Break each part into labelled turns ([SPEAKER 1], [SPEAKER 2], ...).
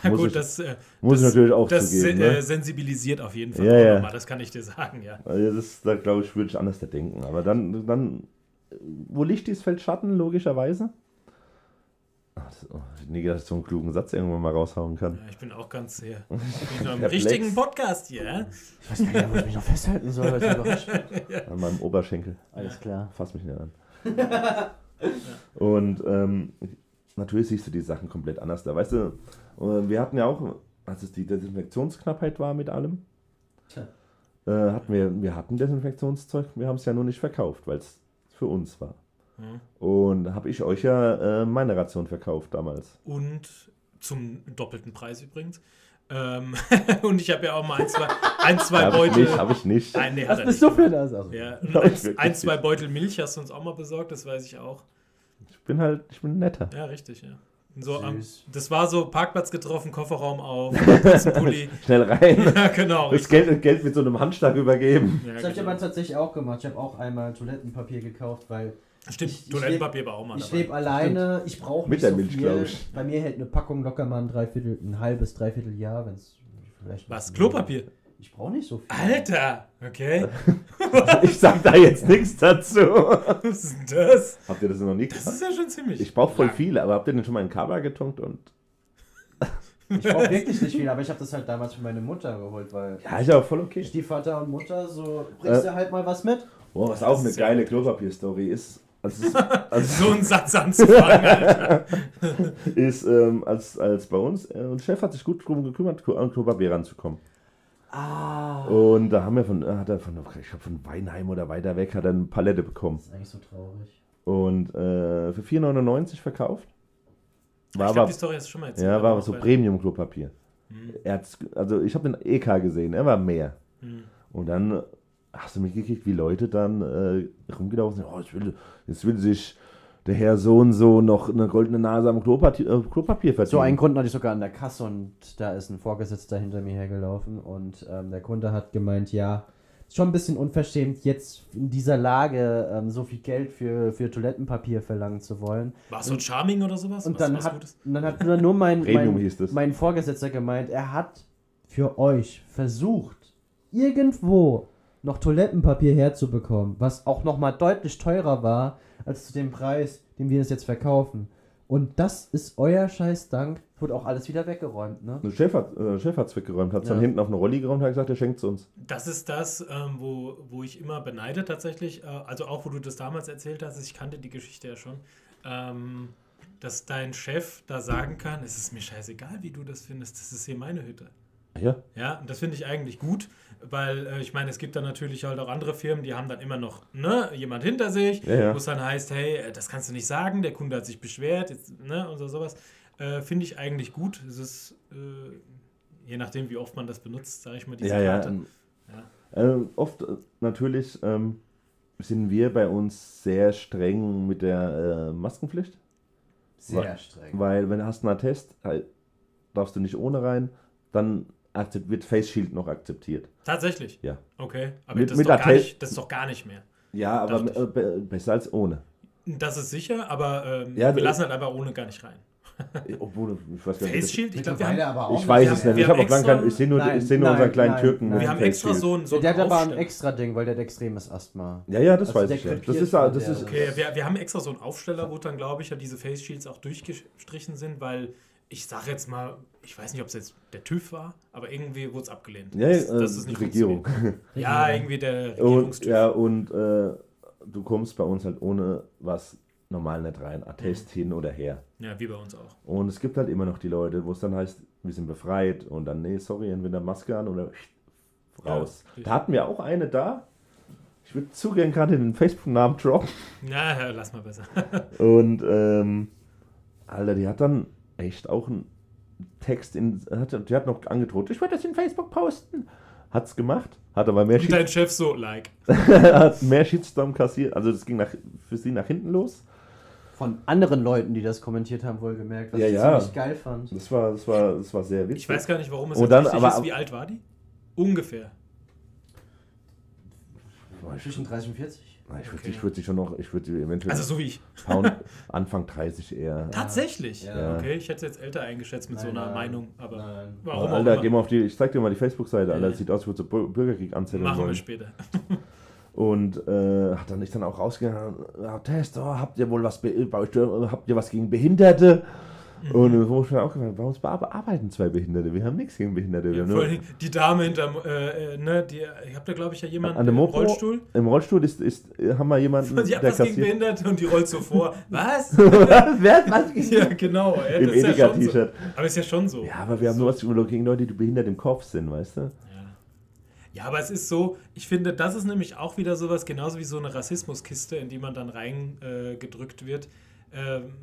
[SPEAKER 1] Ja,
[SPEAKER 2] Muss
[SPEAKER 1] gut,
[SPEAKER 2] ich-
[SPEAKER 1] das, äh,
[SPEAKER 2] muss ich
[SPEAKER 1] das,
[SPEAKER 2] natürlich auch
[SPEAKER 1] das
[SPEAKER 2] zugeben,
[SPEAKER 1] se-
[SPEAKER 2] ne?
[SPEAKER 1] äh, sensibilisiert auf jeden Fall
[SPEAKER 2] Ja,
[SPEAKER 1] auch
[SPEAKER 2] ja.
[SPEAKER 1] nochmal, das kann ich dir sagen, ja.
[SPEAKER 2] Also das, da glaube ich, würde ich anders da denken. Aber dann, dann, wo Licht ist, fällt Schatten, logischerweise. Ach, das, oh, ich nie gedacht, dass ich so einen klugen Satz irgendwann mal raushauen kann.
[SPEAKER 1] ja. Ich bin auch ganz sehr. Ich bin im richtigen Podcast hier. ja?
[SPEAKER 3] Ich weiß gar nicht, wo ich mich noch festhalten soll, ich.
[SPEAKER 2] An meinem Oberschenkel.
[SPEAKER 3] Alles klar.
[SPEAKER 2] Fass mich nicht an. Und ähm, natürlich siehst du die Sachen komplett anders da. Weißt du, äh, wir hatten ja auch, als es die Desinfektionsknappheit war mit allem,
[SPEAKER 3] Tja.
[SPEAKER 2] äh, hatten wir, wir hatten Desinfektionszeug, wir haben es ja nur nicht verkauft, weil es für uns war.
[SPEAKER 1] Mhm.
[SPEAKER 2] Und da habe ich euch ja äh, meine Ration verkauft damals.
[SPEAKER 1] Und zum doppelten Preis übrigens. Ähm, und ich habe ja auch mal ein, zwei, ein, zwei
[SPEAKER 2] ich
[SPEAKER 1] Beutel.
[SPEAKER 2] nicht, habe ich nicht.
[SPEAKER 1] Nein, nee, hat
[SPEAKER 3] Was
[SPEAKER 1] er
[SPEAKER 3] bist
[SPEAKER 1] nicht.
[SPEAKER 3] du für das? Also,
[SPEAKER 1] Ja,
[SPEAKER 2] Hab ich
[SPEAKER 1] ein, ein, zwei. Beutel Milch hast du uns auch mal besorgt, das weiß ich auch.
[SPEAKER 2] Ich bin halt, ich bin netter.
[SPEAKER 1] Ja, richtig, ja. So, am,
[SPEAKER 3] Süß.
[SPEAKER 1] das war so Parkplatz getroffen, Kofferraum auf, Pulli.
[SPEAKER 2] Schnell rein.
[SPEAKER 1] ja, genau.
[SPEAKER 2] Das Geld, Geld mit so einem Handschlag übergeben.
[SPEAKER 1] Ja,
[SPEAKER 3] Das habe ich
[SPEAKER 1] genau.
[SPEAKER 3] aber tatsächlich auch gemacht. Ich habe auch einmal Toilettenpapier gekauft, weil
[SPEAKER 1] Stimmt,
[SPEAKER 3] ich- ich
[SPEAKER 1] Toilettenpapier war auch mal
[SPEAKER 3] ich lebe alleine, ich brauche
[SPEAKER 2] Mit
[SPEAKER 3] nicht
[SPEAKER 2] der
[SPEAKER 3] so
[SPEAKER 2] Milch,
[SPEAKER 3] viel.
[SPEAKER 2] ich.
[SPEAKER 3] Bei mir hält eine Packung locker mal ein Dreiviertel, ein halbes, dreiviertel Jahr, wenn es vielleicht...
[SPEAKER 1] Was? Klopapier?
[SPEAKER 3] Ich brauche nicht so viel.
[SPEAKER 1] Alter! Okay.
[SPEAKER 2] Ich sag da jetzt nichts dazu.
[SPEAKER 1] Was ist denn das?
[SPEAKER 2] Habt ihr das noch nie
[SPEAKER 1] Das
[SPEAKER 2] gemacht?
[SPEAKER 1] ist ja schon ziemlich.
[SPEAKER 2] Ich brauche voll
[SPEAKER 1] lang.
[SPEAKER 2] viele, aber habt ihr denn schon mal in Kaba getunkt und.
[SPEAKER 3] Ich brauche wirklich nicht viel, aber ich habe das halt damals für meine Mutter geholt, weil
[SPEAKER 2] Ja, ist aber voll okay.
[SPEAKER 3] Stiefvater und Mutter, so bringst
[SPEAKER 2] Äh.
[SPEAKER 3] du halt mal was mit.
[SPEAKER 2] Boah, was auch
[SPEAKER 1] Das
[SPEAKER 2] eine geile. Klopapier-Story ist. Als es, als
[SPEAKER 1] So einen Satz anzufangen, Alter.
[SPEAKER 2] ist, ähm, als, als bei uns, äh, und Chef hat sich gut drum gekümmert, an Klopapier ranzukommen.
[SPEAKER 3] Ah.
[SPEAKER 2] Und da haben wir von, äh, hat er von, ich glaube von Weinheim oder weiter weg, hat er eine Palette bekommen.
[SPEAKER 3] Das ist eigentlich so traurig.
[SPEAKER 2] Und äh, für 4,99 verkauft. War
[SPEAKER 1] ich glaube,
[SPEAKER 2] aber,
[SPEAKER 1] die Story hast du schon mal erzählt.
[SPEAKER 2] ja, war
[SPEAKER 1] aber
[SPEAKER 2] so Premium-Klopapier.
[SPEAKER 1] Hm,
[SPEAKER 2] Er hat's, also ich habe den EK gesehen, er war mehr.
[SPEAKER 1] hm.
[SPEAKER 2] Und dann hast du mitgekriegt, wie Leute dann äh, rumgelaufen sind. Oh, jetzt will, jetzt will sich der Herr so und so noch eine goldene Nase am Klopapier, äh, Klopapier verdienen.
[SPEAKER 3] So einen Kunden hatte ich sogar an der Kasse und da ist ein Vorgesetzter hinter mir hergelaufen und ähm, der Kunde hat gemeint, ja, ist schon ein bisschen unverschämt, jetzt in dieser Lage ähm, so viel Geld für, für Toilettenpapier verlangen zu wollen.
[SPEAKER 1] War es so ein Charming oder sowas?
[SPEAKER 3] Und
[SPEAKER 1] Was-
[SPEAKER 3] dann
[SPEAKER 1] was
[SPEAKER 3] hat,
[SPEAKER 1] Gutes?
[SPEAKER 3] und dann hat nur, nur mein,
[SPEAKER 2] Premium
[SPEAKER 3] mein,
[SPEAKER 2] hieß das.
[SPEAKER 3] mein Vorgesetzter gemeint, er hat für euch versucht, irgendwo noch Toilettenpapier herzubekommen, was auch nochmal deutlich teurer war als zu dem Preis, den wir es jetzt verkaufen. Und das ist euer Scheißdank. Wird auch alles wieder weggeräumt, ne?
[SPEAKER 2] Der Chef hat äh, Chef hat's weggeräumt, hat es
[SPEAKER 3] Ja.
[SPEAKER 2] dann hinten auf eine Rolli geräumt und hat gesagt, er schenkt es uns.
[SPEAKER 1] Das ist das, ähm, wo, wo ich immer beneide tatsächlich, äh, also auch wo du das damals erzählt hast, ich kannte die Geschichte ja schon, ähm, dass dein Chef da sagen kann, es ist mir scheißegal, wie du das findest, das ist hier meine Hütte.
[SPEAKER 2] Ja,
[SPEAKER 1] Ja, und das finde ich eigentlich gut, weil äh, ich meine, es gibt dann natürlich halt auch andere Firmen, die haben dann immer noch ne, jemand hinter sich,
[SPEAKER 2] Ja, ja.
[SPEAKER 1] wo es dann heißt, hey, äh, das kannst du nicht sagen, der Kunde hat sich beschwert, jetzt, ne, und so sowas. Äh, finde ich eigentlich gut. Es ist, äh, je nachdem, wie oft man das benutzt, sage ich mal, diese
[SPEAKER 2] ja.
[SPEAKER 1] Karte.
[SPEAKER 2] ähm,
[SPEAKER 1] Ja.
[SPEAKER 2] Ähm, oft äh, natürlich ähm, sind wir bei uns sehr streng mit der äh, Maskenpflicht.
[SPEAKER 3] Sehr
[SPEAKER 2] Wa-
[SPEAKER 3] streng.
[SPEAKER 2] Weil wenn du hast einen Attest, halt, darfst du nicht ohne rein, dann wird Face Shield noch akzeptiert.
[SPEAKER 1] Tatsächlich?
[SPEAKER 2] Ja.
[SPEAKER 1] Okay, aber
[SPEAKER 2] Mit-
[SPEAKER 1] das,
[SPEAKER 2] mit
[SPEAKER 1] ist doch gar
[SPEAKER 2] Attest-
[SPEAKER 1] nicht, das ist doch gar nicht mehr.
[SPEAKER 2] Ja, aber äh, be- besser als ohne.
[SPEAKER 1] Das ist sicher, aber ähm,
[SPEAKER 2] Ja,
[SPEAKER 1] wir lassen halt einfach ohne gar nicht rein.
[SPEAKER 2] Obwohl, ich weiß gar nicht.
[SPEAKER 1] Face Shield, ich glaube, wir haben,
[SPEAKER 3] aber auch
[SPEAKER 2] Ich weiß es nicht. Ich habe auch lange ich sehe nur,
[SPEAKER 3] Nein,
[SPEAKER 2] ich sehe nur unseren
[SPEAKER 3] nein,
[SPEAKER 2] kleinen
[SPEAKER 3] nein,
[SPEAKER 2] Türken.
[SPEAKER 3] nein.
[SPEAKER 2] mit
[SPEAKER 1] wir haben
[SPEAKER 2] Face
[SPEAKER 1] extra so ein, so
[SPEAKER 3] der hat aber ein extra Ding, weil der hat extremes Asthma.
[SPEAKER 2] Ja, ja, das
[SPEAKER 3] Also
[SPEAKER 2] weiß ich ja. Das ist, das
[SPEAKER 3] der-
[SPEAKER 2] ist,
[SPEAKER 1] Okay, wir, wir haben extra so einen Aufsteller, wo dann, glaube ich, ja diese Face Shields auch durchgestrichen sind, weil ich sage jetzt mal, ich weiß nicht, ob es jetzt der TÜV war, aber irgendwie wurde es abgelehnt.
[SPEAKER 2] ja,
[SPEAKER 1] Das-
[SPEAKER 2] äh,
[SPEAKER 1] das ist nicht
[SPEAKER 2] Regierung.
[SPEAKER 1] Ja, irgendwie der
[SPEAKER 2] Und,
[SPEAKER 1] Regierungstüv.
[SPEAKER 2] ja, und äh, du kommst bei uns halt ohne was normal nicht rein. Attest hin oder her.
[SPEAKER 1] Ja, wie bei uns auch.
[SPEAKER 2] Und es gibt halt immer noch die Leute, wo es dann heißt, wir sind befreit und dann, nee, sorry, entweder Maske an oder raus.
[SPEAKER 1] Ja,
[SPEAKER 2] da hatten wir auch eine da. Ich würde zu gern gerade den Facebook-Namen droppen.
[SPEAKER 1] Na, ja, lass mal besser.
[SPEAKER 2] Und, ähm, Alter, die hat dann echt auch einen Text in, hat, die hat noch angedroht, ich werde das in Facebook posten. Hat's gemacht, hat aber mehr,
[SPEAKER 1] Und
[SPEAKER 2] Shit,
[SPEAKER 1] dein Chef so, like.
[SPEAKER 2] hat mehr Shitstorm kassiert. Also das ging nach, für sie nach hinten los.
[SPEAKER 3] Von anderen Leuten, die das kommentiert haben, wohlgemerkt, was
[SPEAKER 2] Ja,
[SPEAKER 3] ich
[SPEAKER 2] ja.
[SPEAKER 3] ziemlich geil fand.
[SPEAKER 2] Das war, das war, das war sehr witzig.
[SPEAKER 1] Ich weiß gar nicht, warum es
[SPEAKER 2] Und
[SPEAKER 1] jetzt
[SPEAKER 2] dann
[SPEAKER 1] wichtig
[SPEAKER 2] aber-
[SPEAKER 1] ist. Wie alt war die? Ungefähr.
[SPEAKER 3] Zwischen 30 und 40?
[SPEAKER 2] Na, Ich würde
[SPEAKER 1] Okay.
[SPEAKER 2] ich würd sie schon noch, ich würde sie eventuell
[SPEAKER 1] Also so wie ich.
[SPEAKER 2] Pound, Anfang 30 eher.
[SPEAKER 1] Tatsächlich?
[SPEAKER 3] Ja.
[SPEAKER 1] Okay, ich hätte jetzt älter eingeschätzt mit so
[SPEAKER 3] Nein,
[SPEAKER 1] einer
[SPEAKER 3] nein.
[SPEAKER 1] Meinung, aber
[SPEAKER 3] Nein.
[SPEAKER 1] warum auch
[SPEAKER 2] Alter,
[SPEAKER 1] immer.
[SPEAKER 2] geh mal auf die, ich zeig dir mal die Facebook-Seite, Alter, das sieht aus, wie wir so Bür- Bürgerkrieg anzetteln
[SPEAKER 1] Machen wir
[SPEAKER 2] wollen.
[SPEAKER 1] später.
[SPEAKER 2] Und äh, hat dann ist dann auch rausgegangen, Test, oh, habt ihr wohl was be- bei euch, äh, habt ihr was gegen Behinderte?
[SPEAKER 1] Mhm.
[SPEAKER 2] Und wo ich mir auch gefragt, bei uns bearbeiten zwei Behinderte, wir haben nichts gegen Behinderte.
[SPEAKER 1] Ja,
[SPEAKER 2] nur,
[SPEAKER 1] die Dame hinterm, äh, äh, ne, die, ihr habt da glaube ich ja jemanden
[SPEAKER 2] An
[SPEAKER 1] im? Rollstuhl.
[SPEAKER 2] Im Rollstuhl ist, ist, haben wir jemanden,
[SPEAKER 1] die hat was gegen
[SPEAKER 2] kassiert.
[SPEAKER 1] Behinderte und die rollt so vor. Was?
[SPEAKER 2] Wer hat was gegen
[SPEAKER 1] ja, genau. Ja,
[SPEAKER 2] Im
[SPEAKER 1] ist ja so.
[SPEAKER 2] Edeka-T-Shirt.
[SPEAKER 1] Aber ist ja schon so.
[SPEAKER 2] Ja, aber wir haben nur was gegen Leute, die behindert im Kopf sind, weißt du?
[SPEAKER 1] Ja. Aber es ist so, ich finde, das ist nämlich auch wieder sowas, genauso wie so eine Rassismuskiste, in die man dann reingedrückt äh, wird. Ähm,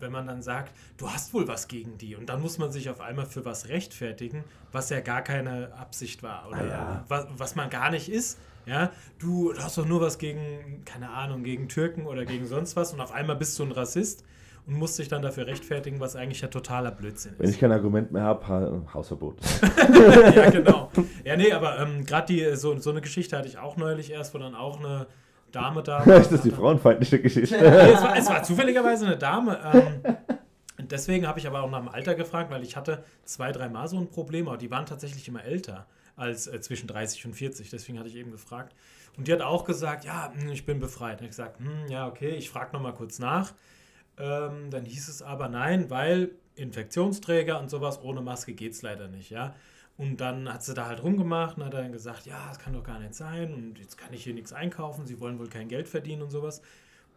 [SPEAKER 1] wenn man dann sagt, du hast wohl was gegen die und dann muss man sich auf einmal für was rechtfertigen, was ja gar keine Absicht war oder
[SPEAKER 2] Ah ja.
[SPEAKER 1] was, was man gar nicht ist. Ja, du hast doch nur was gegen, keine Ahnung, gegen Türken oder gegen sonst was und auf einmal bist du ein Rassist und musst dich dann dafür rechtfertigen, was eigentlich ja totaler Blödsinn ist.
[SPEAKER 2] Wenn ich kein Argument mehr habe, ha Hausverbot.
[SPEAKER 1] ja, genau. Ja, nee, aber ähm, gerade die so, so eine Geschichte hatte ich auch neulich erst, wo dann auch eine Dame da
[SPEAKER 2] ist das die frauenfeindliche Geschichte?
[SPEAKER 1] Es, war, es war zufälligerweise eine Dame. Ähm, und deswegen habe ich aber auch nach dem Alter gefragt, weil ich hatte zwei, dreimal so ein Problem, aber die waren tatsächlich immer älter als äh, zwischen 30 und 40. Deswegen hatte ich eben gefragt. Und die hat auch gesagt, ja, hm, ich bin befreit. Habe ich gesagt, hm, ja, okay, ich frage nochmal kurz nach. Ähm, dann hieß es aber nein, weil Infektionsträger und sowas ohne Maske geht es leider nicht, ja. Und dann hat sie da halt rumgemacht und hat dann gesagt, ja, das kann doch gar nicht sein und jetzt kann ich hier nichts einkaufen, sie wollen wohl kein Geld verdienen und sowas.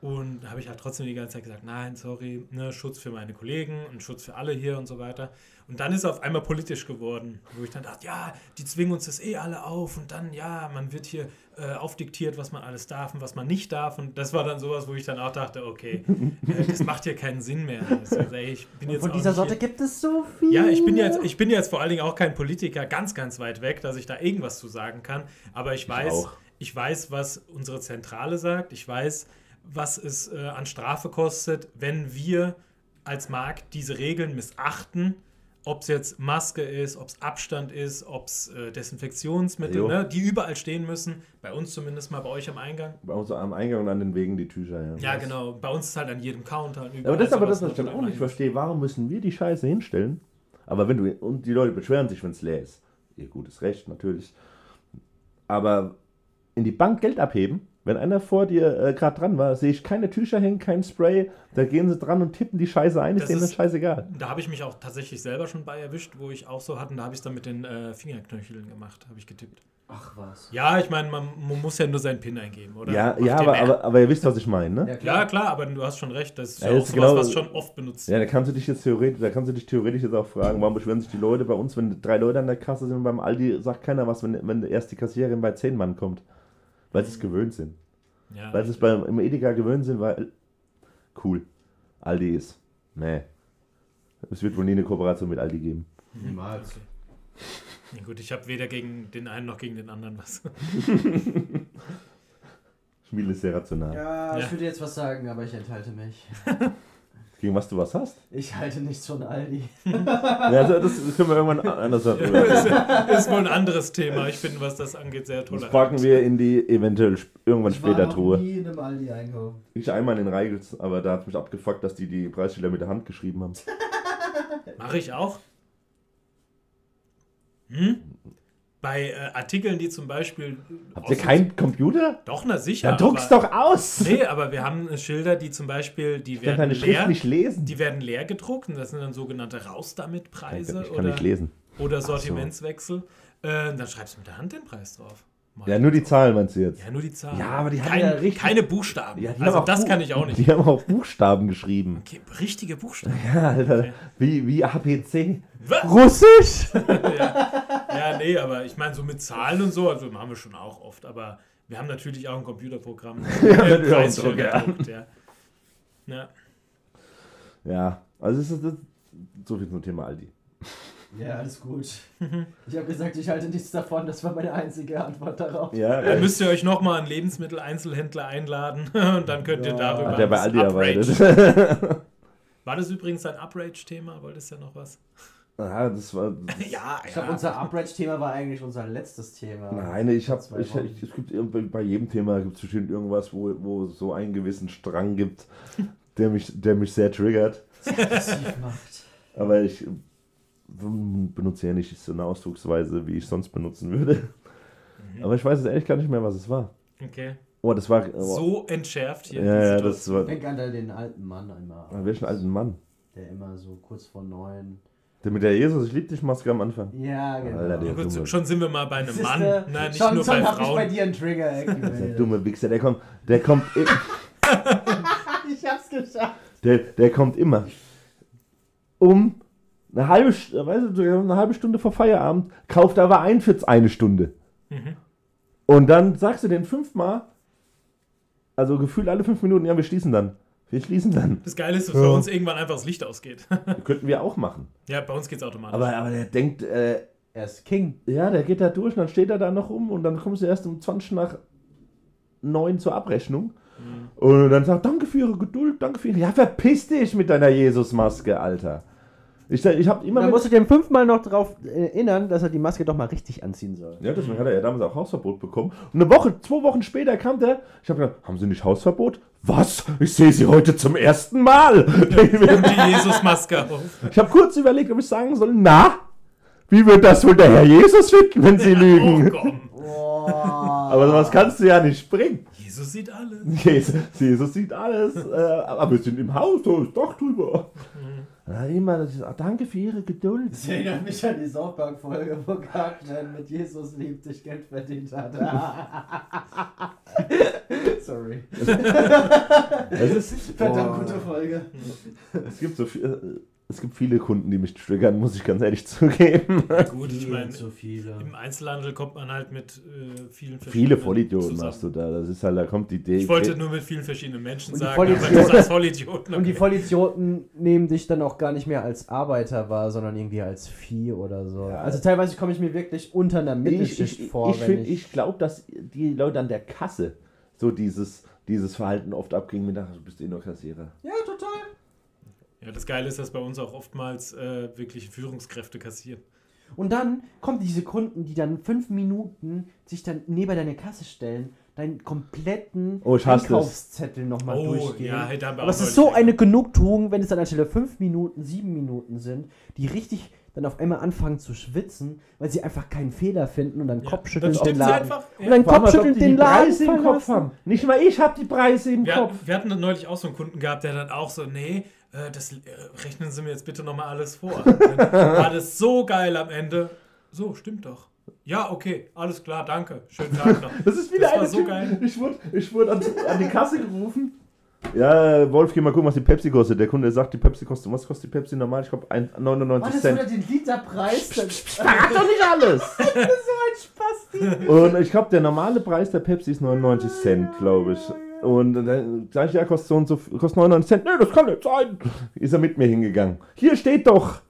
[SPEAKER 1] Und da habe ich halt trotzdem die ganze Zeit gesagt, nein, sorry, ne, Schutz für meine Kollegen und Schutz für alle hier und so weiter. Und dann ist er auf einmal politisch geworden, wo ich dann dachte, ja, die zwingen uns das eh alle auf und dann, ja, man wird hier äh, aufdiktiert, was man alles darf und was man nicht darf. Und das war dann sowas, wo ich dann auch dachte, okay, äh, das macht hier keinen Sinn mehr. Also, ey, ich bin jetzt
[SPEAKER 3] Von dieser Sorte
[SPEAKER 1] hier-
[SPEAKER 3] gibt es so viel.
[SPEAKER 1] ja, ich bin jetzt, ich bin jetzt vor allen Dingen auch kein Politiker, ganz, ganz weit weg, dass ich da irgendwas zu sagen kann. Aber ich weiß,
[SPEAKER 2] auch.
[SPEAKER 1] ich weiß, was unsere Zentrale sagt. Ich weiß, was es äh, an Strafe kostet, wenn wir als Markt diese Regeln missachten. Ob es jetzt Maske ist, ob es Abstand ist, ob es äh, Desinfektionsmittel, ne, die überall stehen müssen. Bei uns zumindest mal, bei euch am Eingang.
[SPEAKER 2] Bei uns am Eingang und an den Wegen die Tücher, ja.
[SPEAKER 1] Ja, genau. Bei uns ist halt an jedem Counter. und
[SPEAKER 2] Aber das ist aber das, was ich dann auch nicht verstehe. Warum müssen wir die Scheiße hinstellen? Aber wenn du, und die Leute beschweren sich, wenn es leer ist. Ihr gutes Recht, natürlich. Aber in die Bank Geld abheben, wenn einer vor dir äh, gerade dran war, sehe ich keine Tücher hängen, kein Spray, da gehen sie dran und tippen die Scheiße ein, ist
[SPEAKER 1] Das
[SPEAKER 2] denen das
[SPEAKER 1] ist-
[SPEAKER 2] scheißegal.
[SPEAKER 1] Da habe ich mich auch tatsächlich selber schon bei erwischt, wo ich auch so hatte. Und da habe ich es dann mit den äh, Fingerknöcheln gemacht, habe ich getippt.
[SPEAKER 3] Ach was.
[SPEAKER 1] Ja, ich meine, man, man muss ja nur seinen PIN eingeben, oder?
[SPEAKER 2] Ja, ja aber, aber, aber ihr wisst, was ich meine, ne?
[SPEAKER 1] Ja, klar, aber du hast schon recht. Das ist ja,
[SPEAKER 2] Ja,
[SPEAKER 1] auch
[SPEAKER 2] das
[SPEAKER 1] sowas,
[SPEAKER 2] genau-
[SPEAKER 1] was schon oft benutzt
[SPEAKER 2] Ja, da kannst du dich jetzt theoretisch, da kannst du dich theoretisch jetzt auch fragen, warum beschweren sich die Leute bei uns, wenn drei Leute an der Kasse sind und beim Aldi sagt keiner was, wenn, wenn erst die Kassiererin bei zehn Mann kommt. Weil sie es gewöhnt sind.
[SPEAKER 1] Ja,
[SPEAKER 2] Weil sie es beim im Edeka gewöhnt sind, weil cool. Aldi ist. Nee. Es wird wohl nie eine Kooperation mit Aldi geben.
[SPEAKER 3] Niemals.
[SPEAKER 1] ja, gut, ich habe weder gegen den einen noch gegen den anderen was.
[SPEAKER 2] Schmiel ist sehr rational.
[SPEAKER 3] Ja, ich
[SPEAKER 1] Ja.
[SPEAKER 3] würde jetzt was sagen, aber ich enthalte mich.
[SPEAKER 2] Gegen was du was hast?
[SPEAKER 3] Ich halte nichts von Aldi.
[SPEAKER 2] Ja, also das, das können wir irgendwann anders darüber.
[SPEAKER 1] ist, ist wohl ein anderes Thema. Ich bin, was das angeht, sehr
[SPEAKER 2] Das
[SPEAKER 1] tolerant.
[SPEAKER 2] packen wir in die eventuell irgendwann
[SPEAKER 3] Ich
[SPEAKER 2] später Truhe.
[SPEAKER 3] nie in einem Aldi einkaufen.
[SPEAKER 2] Ich einmal in den Reigels, aber da hat mich abgefuckt, dass die die Preisschilder mit der Hand geschrieben haben.
[SPEAKER 1] Mache ich auch. Hm? Bei äh, Artikeln, die zum Beispiel.
[SPEAKER 2] Habt ihr keinen Computer?
[SPEAKER 1] Doch, na sicher.
[SPEAKER 2] Dann druck's
[SPEAKER 1] aber-
[SPEAKER 2] doch aus!
[SPEAKER 1] Nee, aber wir haben äh, Schilder, die zum Beispiel, die
[SPEAKER 2] Ich kann
[SPEAKER 1] werden,
[SPEAKER 2] deine Schrift
[SPEAKER 1] leer,
[SPEAKER 2] nicht lesen.
[SPEAKER 1] die werden leer gedruckt und das sind dann sogenannte Raus damit
[SPEAKER 2] ich
[SPEAKER 1] Preise
[SPEAKER 2] kann, ich kann
[SPEAKER 1] oder,
[SPEAKER 2] nicht lesen.
[SPEAKER 1] oder
[SPEAKER 2] so.
[SPEAKER 1] Sortimentswechsel. Äh, dann schreibst du mit der Hand den Preis drauf. Mach
[SPEAKER 2] Ja, nur die
[SPEAKER 1] auch.
[SPEAKER 2] Zahlen meinst du jetzt?
[SPEAKER 1] Ja, nur die Zahlen.
[SPEAKER 2] Ja, aber die haben
[SPEAKER 1] Kein,
[SPEAKER 2] ja richtig-
[SPEAKER 1] Keine Buchstaben.
[SPEAKER 2] Ja,
[SPEAKER 1] also
[SPEAKER 2] haben
[SPEAKER 1] das
[SPEAKER 2] Bu-
[SPEAKER 1] kann ich auch nicht.
[SPEAKER 2] Die haben auch Buchstaben geschrieben.
[SPEAKER 1] Okay, richtige Buchstaben.
[SPEAKER 2] Ja, Alter.
[SPEAKER 1] Okay.
[SPEAKER 2] Wie, wie APC.
[SPEAKER 1] Was?
[SPEAKER 2] Russisch!
[SPEAKER 1] ja. ja, nee, aber ich meine, so mit Zahlen und so, also machen wir schon auch oft, aber wir haben natürlich auch ein Computerprogramm.
[SPEAKER 2] Ja,
[SPEAKER 1] äh,
[SPEAKER 2] mit dem
[SPEAKER 1] Preisschilder
[SPEAKER 2] Drucker.
[SPEAKER 1] druckt, ja. ja.
[SPEAKER 2] Ja, also es ist das, so viel zum Thema Aldi.
[SPEAKER 3] Ja, alles gut. Ich habe gesagt, ich halte nichts davon. Das war meine einzige Antwort darauf.
[SPEAKER 2] Ja,
[SPEAKER 1] Dann müsst ihr euch nochmal einen Lebensmitteleinzelhändler einladen und dann könnt ihr
[SPEAKER 3] Ja.
[SPEAKER 1] darüber.
[SPEAKER 2] hat der bei
[SPEAKER 1] das
[SPEAKER 2] Aldi arbeitet.
[SPEAKER 1] War das übrigens ein Uprage-Thema? Wolltest du ja noch was?
[SPEAKER 2] Ah, das war.
[SPEAKER 1] ja,
[SPEAKER 3] Ich glaube, unser Upright-Thema war eigentlich unser letztes Thema.
[SPEAKER 2] Nein, ich habe, ich, ich, es gibt bei jedem Thema gibt es bestimmt irgendwas, wo, wo es so einen gewissen Strang gibt, der mich, der mich sehr triggert.
[SPEAKER 3] Aggressiv macht.
[SPEAKER 2] Aber ich benutze ja nicht so eine Ausdrucksweise, wie ich sonst benutzen würde. Aber ich weiß jetzt ehrlich gar nicht mehr, was es war.
[SPEAKER 1] Okay.
[SPEAKER 2] Oh, das war. Oh,
[SPEAKER 1] So entschärft hier
[SPEAKER 2] ja, ja, das war.
[SPEAKER 3] Denk an den alten Mann einmal,
[SPEAKER 2] Welchen alten Mann?
[SPEAKER 3] der immer so kurz vor neun.
[SPEAKER 2] Der mit der Jesus, ich lieb dich Maske am Anfang.
[SPEAKER 3] Ja, genau.
[SPEAKER 2] Alter, der-
[SPEAKER 1] Ja, gut, schon sind wir mal bei einem Mann, Nein, nicht
[SPEAKER 3] schon,
[SPEAKER 1] nur
[SPEAKER 3] schon
[SPEAKER 1] bei
[SPEAKER 3] hab ich bei
[SPEAKER 1] Frauen.
[SPEAKER 3] dir einen Trigger
[SPEAKER 2] Der dumme Wichser, der kommt, der kommt, i-
[SPEAKER 3] Ich hab's geschafft.
[SPEAKER 2] der, der kommt immer um eine halbe, weißt du, eine halbe Stunde vor Feierabend, kauft aber ein für eine Stunde.
[SPEAKER 1] Mhm.
[SPEAKER 2] Und dann sagst du den fünfmal, also gefühlt alle fünf Minuten, ja, wir schließen dann. Wir schließen dann.
[SPEAKER 1] Das Geile ist, dass
[SPEAKER 2] Ja.
[SPEAKER 1] bei uns irgendwann einfach das Licht ausgeht.
[SPEAKER 2] Könnten wir auch machen.
[SPEAKER 1] ja, bei uns geht's automatisch.
[SPEAKER 2] Aber, aber der denkt, äh,
[SPEAKER 3] Er ist King.
[SPEAKER 2] ja, der geht da durch und dann steht er da noch rum und dann kommst du erst um 20 nach 9 zur Abrechnung. Und dann sagt, danke für Ihre Geduld, danke für Ihre... Ja, verpiss dich mit deiner Jesusmaske, Alter. Ich, ich hab immer...
[SPEAKER 3] Man
[SPEAKER 2] mit-
[SPEAKER 3] musst du dem fünfmal noch darauf erinnern, dass er die Maske doch mal richtig anziehen soll.
[SPEAKER 2] Ja, deswegen hat er ja damals auch Hausverbot bekommen. Und eine Woche, zwei Wochen später kam der. Ich habe gedacht, haben Sie nicht Hausverbot? Was? Ich sehe Sie heute zum ersten Mal.
[SPEAKER 1] die Jesusmaske auf.
[SPEAKER 2] ich habe kurz überlegt, ob ich sagen soll, na, wie wird das wohl der Herr Jesus finden, wenn Sie
[SPEAKER 1] Oh,
[SPEAKER 2] lügen?
[SPEAKER 1] komm.
[SPEAKER 2] Aber sowas kannst du ja nicht bringen.
[SPEAKER 1] Jesus sieht alles.
[SPEAKER 2] Jesus, Jesus sieht alles. Äh, aber wir sind im Haus, da ist Dach drüber. Immer, das ist, danke für Ihre Geduld.
[SPEAKER 3] Das erinnert mich an die South Park-Folge, wo Cartman mit Jesus liebt sich Geld verdient hat. Sorry.
[SPEAKER 2] Es ist,
[SPEAKER 3] Verdammt
[SPEAKER 2] Boah.
[SPEAKER 3] gute Folge.
[SPEAKER 2] Es gibt so viel, äh, es gibt viele Kunden, die mich triggern, muss ich ganz ehrlich zugeben.
[SPEAKER 1] Gut, ich meine,
[SPEAKER 3] zu viele.
[SPEAKER 1] im Einzelhandel kommt man halt mit äh, vielen
[SPEAKER 2] Viele
[SPEAKER 1] verschiedenen
[SPEAKER 2] Vollidioten
[SPEAKER 1] zusammen.
[SPEAKER 2] hast du da. Das ist halt, da kommt die Idee.
[SPEAKER 1] Ich wollte nur mit vielen verschiedenen Menschen
[SPEAKER 3] Und die
[SPEAKER 1] sagen,
[SPEAKER 3] Vollidioten-
[SPEAKER 1] aber das als Vollidioten.
[SPEAKER 3] Und die
[SPEAKER 1] okay.
[SPEAKER 3] Vollidioten nehmen dich dann auch gar nicht mehr als Arbeiter wahr, sondern irgendwie als Vieh oder so.
[SPEAKER 2] Ja.
[SPEAKER 3] Also teilweise komme ich mir wirklich unter einer
[SPEAKER 2] ich,
[SPEAKER 3] Mittelschicht
[SPEAKER 2] ich,
[SPEAKER 3] vor,
[SPEAKER 2] ich,
[SPEAKER 3] wenn
[SPEAKER 2] find-
[SPEAKER 3] ich,
[SPEAKER 2] ich glaube, dass die Leute an der Kasse so dieses, dieses Verhalten oft abkriegen mit, ach, du bist eh nur Kassierer.
[SPEAKER 3] Ja.
[SPEAKER 1] Ja, das Geile ist, dass bei uns auch oftmals äh, wirklich Führungskräfte kassieren.
[SPEAKER 3] Und dann kommen diese Kunden, die dann fünf Minuten sich dann neben deine Kasse stellen, deinen kompletten
[SPEAKER 2] Oh, ich hasse das.
[SPEAKER 3] Einkaufszettel nochmal
[SPEAKER 1] Oh,
[SPEAKER 3] durchgehen.
[SPEAKER 1] ja, hey, da haben wir
[SPEAKER 3] Aber es ist so eine
[SPEAKER 1] gehabt.
[SPEAKER 3] Genugtuung, wenn es dann anstelle fünf Minuten, sieben Minuten sind, die richtig dann auf einmal anfangen zu schwitzen, weil sie einfach keinen Fehler finden und dann
[SPEAKER 1] Ja,
[SPEAKER 3] Kopfschütteln
[SPEAKER 1] dann
[SPEAKER 3] den
[SPEAKER 1] stimmt sie
[SPEAKER 3] Laden.
[SPEAKER 1] einfach.
[SPEAKER 3] Und dann
[SPEAKER 2] Vor
[SPEAKER 3] Kopfschütteln
[SPEAKER 2] die
[SPEAKER 3] den Laden
[SPEAKER 2] Preise im Kopf haben. Nicht mal ich habe die Preise im
[SPEAKER 1] Wir,
[SPEAKER 2] Kopf.
[SPEAKER 1] wir hatten neulich auch so einen Kunden gehabt, der dann auch so, nee, äh, das äh, rechnen Sie mir jetzt bitte nochmal alles vor. Dann war das so geil am Ende. So, stimmt doch. Ja, okay, alles klar, danke. Schönen Tag noch.
[SPEAKER 2] Das ist wieder
[SPEAKER 1] Das war
[SPEAKER 2] eine
[SPEAKER 1] so
[SPEAKER 2] Typ.
[SPEAKER 1] geil.
[SPEAKER 2] Ich wurde, ich wurde an, an die Kasse gerufen. Ja, Wolf, geh mal gucken, was die Pepsi kostet. Der Kunde sagt, die Pepsi kostet, was kostet die Pepsi normal? Ich glaube, 99 Cent.
[SPEAKER 3] den Literpreis?
[SPEAKER 2] Verrat doch nicht alles!
[SPEAKER 3] Spasti.
[SPEAKER 2] Und ich glaube, der normale Preis der Pepsi ist 99 Cent, glaube ich. Und dann sag ich, ja, kostet so und so, kostet 99 Cent. Nee, das kann nicht sein. Ist er mit mir hingegangen. Hier steht doch,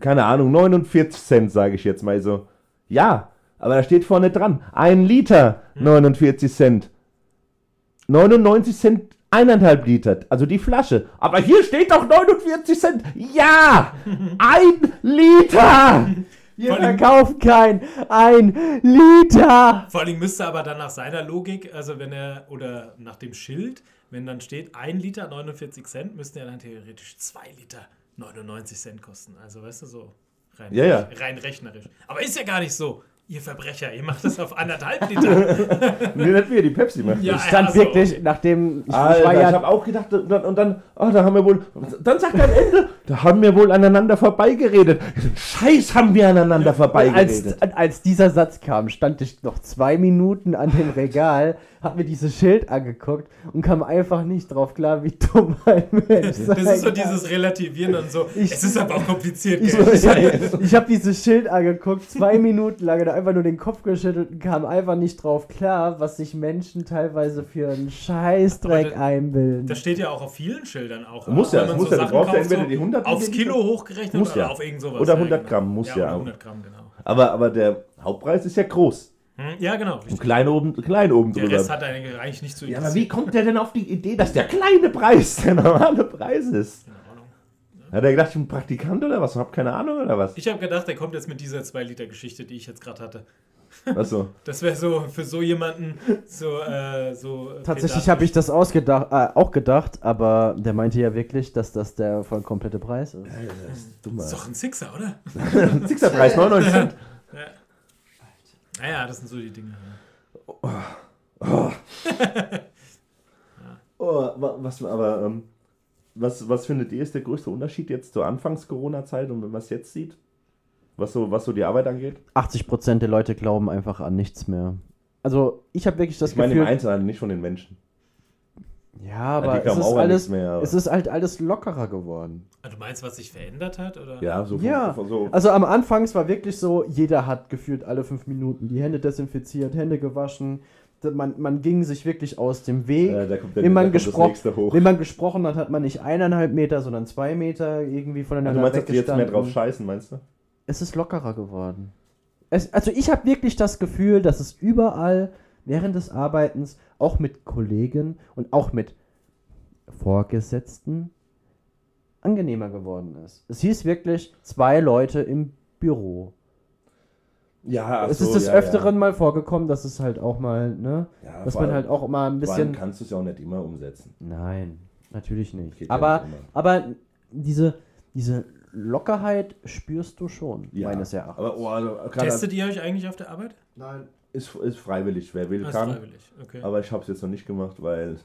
[SPEAKER 2] keine Ahnung, 49 Cent, sage ich jetzt mal so. Ja, aber da steht vorne dran, ein Liter 49 Cent. 99 Cent eineinhalb Liter, also die Flasche. Aber hier steht doch 49 Cent. Ja, ein Liter.
[SPEAKER 3] Wir verkaufen kein ein Liter.
[SPEAKER 1] Vor allem müsste aber dann nach seiner Logik, also wenn er, oder nach dem Schild, wenn dann steht 1 Liter 49 Cent, müssten ja dann theoretisch 2 Liter 99 Cent kosten. Also weißt du, so rein,
[SPEAKER 2] Ja, ja.
[SPEAKER 1] rein rechnerisch. Aber ist ja gar nicht so. Ihr Verbrecher, ihr macht das auf anderthalb Liter.
[SPEAKER 2] Nee, nicht wir, die Pepsi macht
[SPEAKER 1] Ja,
[SPEAKER 2] das.
[SPEAKER 3] Ich stand
[SPEAKER 1] also-
[SPEAKER 3] wirklich, nachdem ich, ich war
[SPEAKER 2] Alter, ich
[SPEAKER 3] ja
[SPEAKER 2] habe auch gedacht, und dann, und dann, oh, da haben wir wohl, dann sagt er am Ende, da haben wir wohl aneinander vorbeigeredet. Scheiß haben wir aneinander
[SPEAKER 3] als,
[SPEAKER 2] vorbeigeredet.
[SPEAKER 3] als dieser Satz kam, stand ich noch zwei Minuten an dem Regal, hab mir dieses Schild angeguckt und kam einfach nicht drauf klar, wie dumm ein Mensch sein
[SPEAKER 1] Das ist so dieses Relativieren und so.
[SPEAKER 3] Ich-
[SPEAKER 1] es ist aber auch kompliziert.
[SPEAKER 3] Ich,
[SPEAKER 1] gell?
[SPEAKER 3] ich habe hab dieses Schild angeguckt, zwei Minuten lang, und einfach nur den Kopf geschüttelt und kam einfach nicht drauf klar, was sich Menschen teilweise für einen Scheißdreck
[SPEAKER 1] Aber da-
[SPEAKER 3] einbilden.
[SPEAKER 1] Das steht ja auch auf vielen Schildern auch.
[SPEAKER 2] Muss ja,
[SPEAKER 1] man
[SPEAKER 2] muss ja, du brauchst ja
[SPEAKER 1] kauft,
[SPEAKER 2] entweder die 100
[SPEAKER 1] aufs Kilo hochgerechnet
[SPEAKER 2] Muss
[SPEAKER 1] oder
[SPEAKER 2] ja.
[SPEAKER 1] auf irgend sowas.
[SPEAKER 2] Oder
[SPEAKER 1] Ja,
[SPEAKER 2] 100
[SPEAKER 1] genau.
[SPEAKER 2] Gramm, muss ja auch.
[SPEAKER 1] 100 Gramm, genau.
[SPEAKER 2] Aber, aber der Hauptpreis ist ja groß.
[SPEAKER 1] Hm, Ja, genau.
[SPEAKER 2] Und
[SPEAKER 1] Richtig.
[SPEAKER 2] klein oben, klein oben
[SPEAKER 1] Der
[SPEAKER 2] drüber.
[SPEAKER 1] Rest hat eigentlich eigentlich nicht so
[SPEAKER 2] ja, aber wie kommt der denn auf die Idee, dass der kleine Preis der normale Preis ist?
[SPEAKER 1] Ahnung.
[SPEAKER 2] Hat er gedacht, ich bin Praktikant oder was? Hab keine Ahnung oder was?
[SPEAKER 1] Ich habe gedacht, der kommt jetzt mit dieser 2-Liter-Geschichte, die ich jetzt gerade hatte.
[SPEAKER 2] Achso.
[SPEAKER 1] Das wäre so für so jemanden so. Äh, so
[SPEAKER 3] Tatsächlich habe ich das ausgedacht, äh, auch gedacht, aber der meinte ja wirklich, dass das der voll komplette Preis ist.
[SPEAKER 1] Das ist doch ein Sixer, oder?
[SPEAKER 2] Sixer-Preis, 99 Cent.
[SPEAKER 1] Ja. Naja, das sind so die Dinge.
[SPEAKER 2] Oh, wa- was, aber, ähm, was, was findet ihr ist der größte Unterschied jetzt zur Anfangs-Corona-Zeit und wenn man es jetzt sieht? Was so, was so die Arbeit angeht?
[SPEAKER 3] 80% der Leute glauben einfach an nichts mehr. Also, ich habe wirklich das
[SPEAKER 2] ich meine im
[SPEAKER 3] Gefühl.
[SPEAKER 2] Einzelnen, nicht von den Menschen.
[SPEAKER 3] Ja, aber es ist, alles,
[SPEAKER 2] mehr, aber-
[SPEAKER 3] es ist halt alles lockerer geworden.
[SPEAKER 1] Ah, Du meinst, was sich verändert hat? Oder?
[SPEAKER 2] Ja, so,
[SPEAKER 3] Ja,
[SPEAKER 2] von, so
[SPEAKER 3] also am Anfang es war wirklich so, jeder hat gefühlt alle fünf Minuten die Hände desinfiziert, Hände gewaschen. Man, man ging sich wirklich aus dem Weg.
[SPEAKER 2] äh, da kommt, der,
[SPEAKER 3] wenn, man
[SPEAKER 2] da kommt
[SPEAKER 3] wenn man gesprochen hat, hat man nicht eineinhalb Meter, sondern zwei Meter irgendwie voneinander
[SPEAKER 2] du meinst, dass die jetzt mehr drauf scheißen, meinst du?
[SPEAKER 3] es ist lockerer geworden. Es, also ich habe wirklich das Gefühl, dass es überall während des Arbeitens, auch mit Kollegen und auch mit Vorgesetzten, angenehmer geworden ist. Es hieß wirklich zwei Leute im Büro.
[SPEAKER 2] Ja,
[SPEAKER 3] es
[SPEAKER 2] so,
[SPEAKER 3] ist des
[SPEAKER 2] ja,
[SPEAKER 3] Öfteren mal vorgekommen, dass es halt auch mal, ne,
[SPEAKER 2] Ja,
[SPEAKER 3] dass man halt auch mal ein bisschen.
[SPEAKER 2] kannst du es ja auch nicht immer umsetzen.
[SPEAKER 3] Nein, natürlich nicht.
[SPEAKER 2] Geht ja
[SPEAKER 3] aber,
[SPEAKER 2] nicht
[SPEAKER 3] aber diese, diese Lockerheit spürst du schon,
[SPEAKER 2] Ja,
[SPEAKER 3] meines Erachtens.
[SPEAKER 2] Aber oh, also,
[SPEAKER 1] Testet ihr euch eigentlich auf der Arbeit?
[SPEAKER 3] Nein.
[SPEAKER 2] ist, ist freiwillig, wer will,
[SPEAKER 1] Das ist
[SPEAKER 2] kann.
[SPEAKER 1] freiwillig. Okay.
[SPEAKER 2] Aber ich habe es jetzt noch nicht gemacht, weil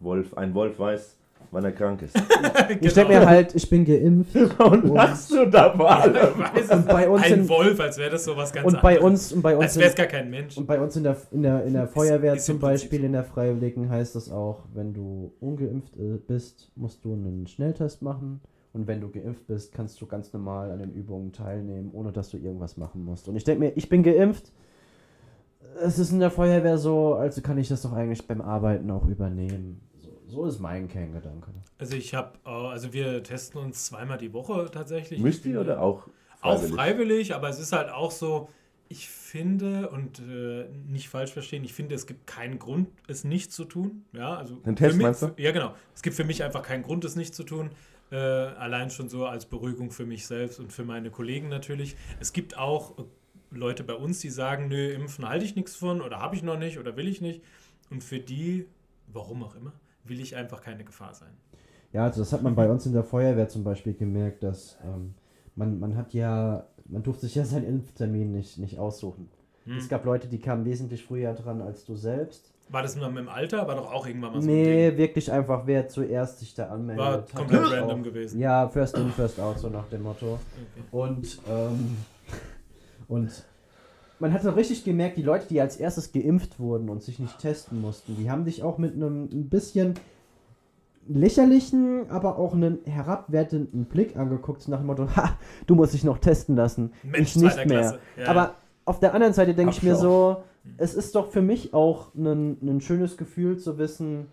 [SPEAKER 2] Wolf, ein Wolf weiß, wann er krank ist.
[SPEAKER 3] Ich denke mir halt, ich bin geimpft.
[SPEAKER 2] Und lachst du da vor allem?
[SPEAKER 1] Ich weiß
[SPEAKER 3] Und bei uns
[SPEAKER 1] ein
[SPEAKER 3] in-
[SPEAKER 1] Wolf, als wäre das sowas ganz
[SPEAKER 3] Und bei
[SPEAKER 1] anderes.
[SPEAKER 3] uns, und bei uns,
[SPEAKER 1] Als wäre es
[SPEAKER 3] in,
[SPEAKER 1] gar kein Mensch.
[SPEAKER 3] und bei uns in der, in der, in der Feuerwehr
[SPEAKER 1] ist im
[SPEAKER 3] zum Beispiel,
[SPEAKER 1] so.
[SPEAKER 3] in der Freiwilligen, heißt es auch, wenn du ungeimpft äh, bist, musst du einen Schnelltest machen. Und wenn du geimpft bist, kannst du ganz normal an den Übungen teilnehmen, ohne dass du irgendwas machen musst. Und ich denke mir, ich bin geimpft. Es ist in der Feuerwehr so, also kann ich das doch eigentlich beim Arbeiten auch übernehmen. So, ist mein Kerngedanke.
[SPEAKER 1] Also ich habe, also wir testen uns zweimal die Woche tatsächlich.
[SPEAKER 2] Müsst ihr oder auch
[SPEAKER 1] Auch
[SPEAKER 2] freiwillig?
[SPEAKER 1] freiwillig, aber es ist halt auch so, ich finde, und äh, nicht falsch verstehen, ich finde, es gibt keinen Grund, es nicht zu tun. Ja, also
[SPEAKER 2] Den Test
[SPEAKER 1] mich,
[SPEAKER 2] meinst du?
[SPEAKER 1] Ja, genau. Es gibt für mich einfach keinen Grund, es nicht zu tun. Äh, allein schon so als Beruhigung für mich selbst und für meine Kollegen natürlich. Es gibt auch äh, Leute bei uns, die sagen, nö, impfen halte ich nichts von oder habe ich noch nicht oder will ich nicht. Und für die, warum auch immer, will ich einfach keine Gefahr sein.
[SPEAKER 3] Ja, also das hat man bei uns in der Feuerwehr zum Beispiel gemerkt, dass ähm, man, man hat ja, man durfte sich ja seinen Impftermin nicht, nicht aussuchen.
[SPEAKER 1] Hm.
[SPEAKER 3] Es gab Leute, die kamen wesentlich früher dran als du selbst.
[SPEAKER 1] War das nur mit dem Alter? War doch auch irgendwann mal so
[SPEAKER 3] nee, wirklich einfach, wer zuerst sich da anmeldet.
[SPEAKER 1] War komplett random
[SPEAKER 3] auch-
[SPEAKER 1] gewesen.
[SPEAKER 3] Ja, first in, first out, so nach dem Motto.
[SPEAKER 1] Okay.
[SPEAKER 3] Und, ähm, und man hat so richtig gemerkt, die Leute, die als erstes geimpft wurden und sich nicht testen mussten, die haben dich auch mit einem ein bisschen lächerlichen, aber auch einen herabwertenden Blick angeguckt, nach dem Motto, ha, du musst dich noch testen lassen.
[SPEAKER 1] Mensch,
[SPEAKER 3] ich nicht mehr.
[SPEAKER 1] Ja,
[SPEAKER 3] aber auf der anderen Seite denke ich mir so, es ist doch für mich auch ein, ein schönes Gefühl zu wissen,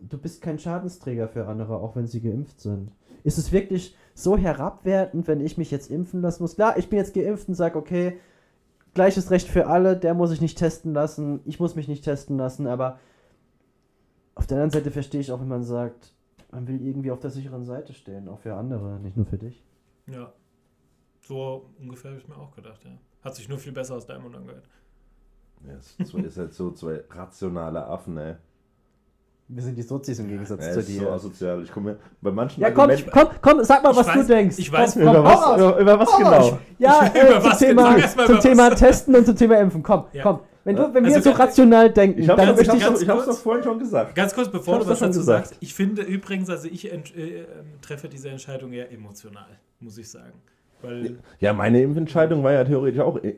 [SPEAKER 3] du bist kein Schadensträger für andere, auch wenn sie geimpft sind. Ist es wirklich so herabwertend, wenn ich mich jetzt impfen lassen muss? Klar, ich bin jetzt geimpft und sage, okay, gleiches Recht für alle, der muss sich nicht testen lassen, ich muss mich nicht testen lassen, aber auf der anderen Seite verstehe ich auch, wenn man sagt, man will irgendwie auf der sicheren Seite stehen, auch für andere, nicht nur für dich.
[SPEAKER 1] Ja. So ungefähr habe ich mir auch gedacht, ja. Hat sich nur viel besser aus deinem Mund angehört.
[SPEAKER 2] Ja, es ist so- ist halt so zwei rationale Affen, ey.
[SPEAKER 3] Wir sind die Sozis im Gegensatz
[SPEAKER 2] Ja,
[SPEAKER 3] zu
[SPEAKER 2] ist so
[SPEAKER 3] dir.
[SPEAKER 2] asozial. Ich komme bei manchen
[SPEAKER 3] Ja, komm,
[SPEAKER 2] Argumenten-
[SPEAKER 3] komm, komm, sag mal,
[SPEAKER 1] Ich
[SPEAKER 3] was
[SPEAKER 1] weiß-
[SPEAKER 3] du denkst.
[SPEAKER 1] ich weiß,
[SPEAKER 3] komm,
[SPEAKER 2] über was, über, über was genau?
[SPEAKER 3] Ja,
[SPEAKER 1] Über
[SPEAKER 3] äh, zum,
[SPEAKER 1] was
[SPEAKER 3] Thema,
[SPEAKER 1] genau? Mal
[SPEAKER 3] zum Thema. Testen und zum Thema Impfen. Komm,
[SPEAKER 1] Ja.
[SPEAKER 3] komm. Wenn, du, wenn wir
[SPEAKER 1] Also
[SPEAKER 3] so
[SPEAKER 1] ganz-
[SPEAKER 3] rational denken,
[SPEAKER 2] Ich habe
[SPEAKER 3] dann
[SPEAKER 2] es
[SPEAKER 3] möchte ich...
[SPEAKER 1] ganz
[SPEAKER 2] ich hab's
[SPEAKER 1] kurz-
[SPEAKER 2] doch vorhin schon gesagt.
[SPEAKER 1] Ganz kurz, bevor
[SPEAKER 2] Ich
[SPEAKER 1] du was dazu sagst. Ich finde übrigens, also ich äh, ähm, treffe diese Entscheidung eher emotional, muss ich sagen. Weil,
[SPEAKER 2] Ja, meine Impfentscheidung war ja theoretisch auch e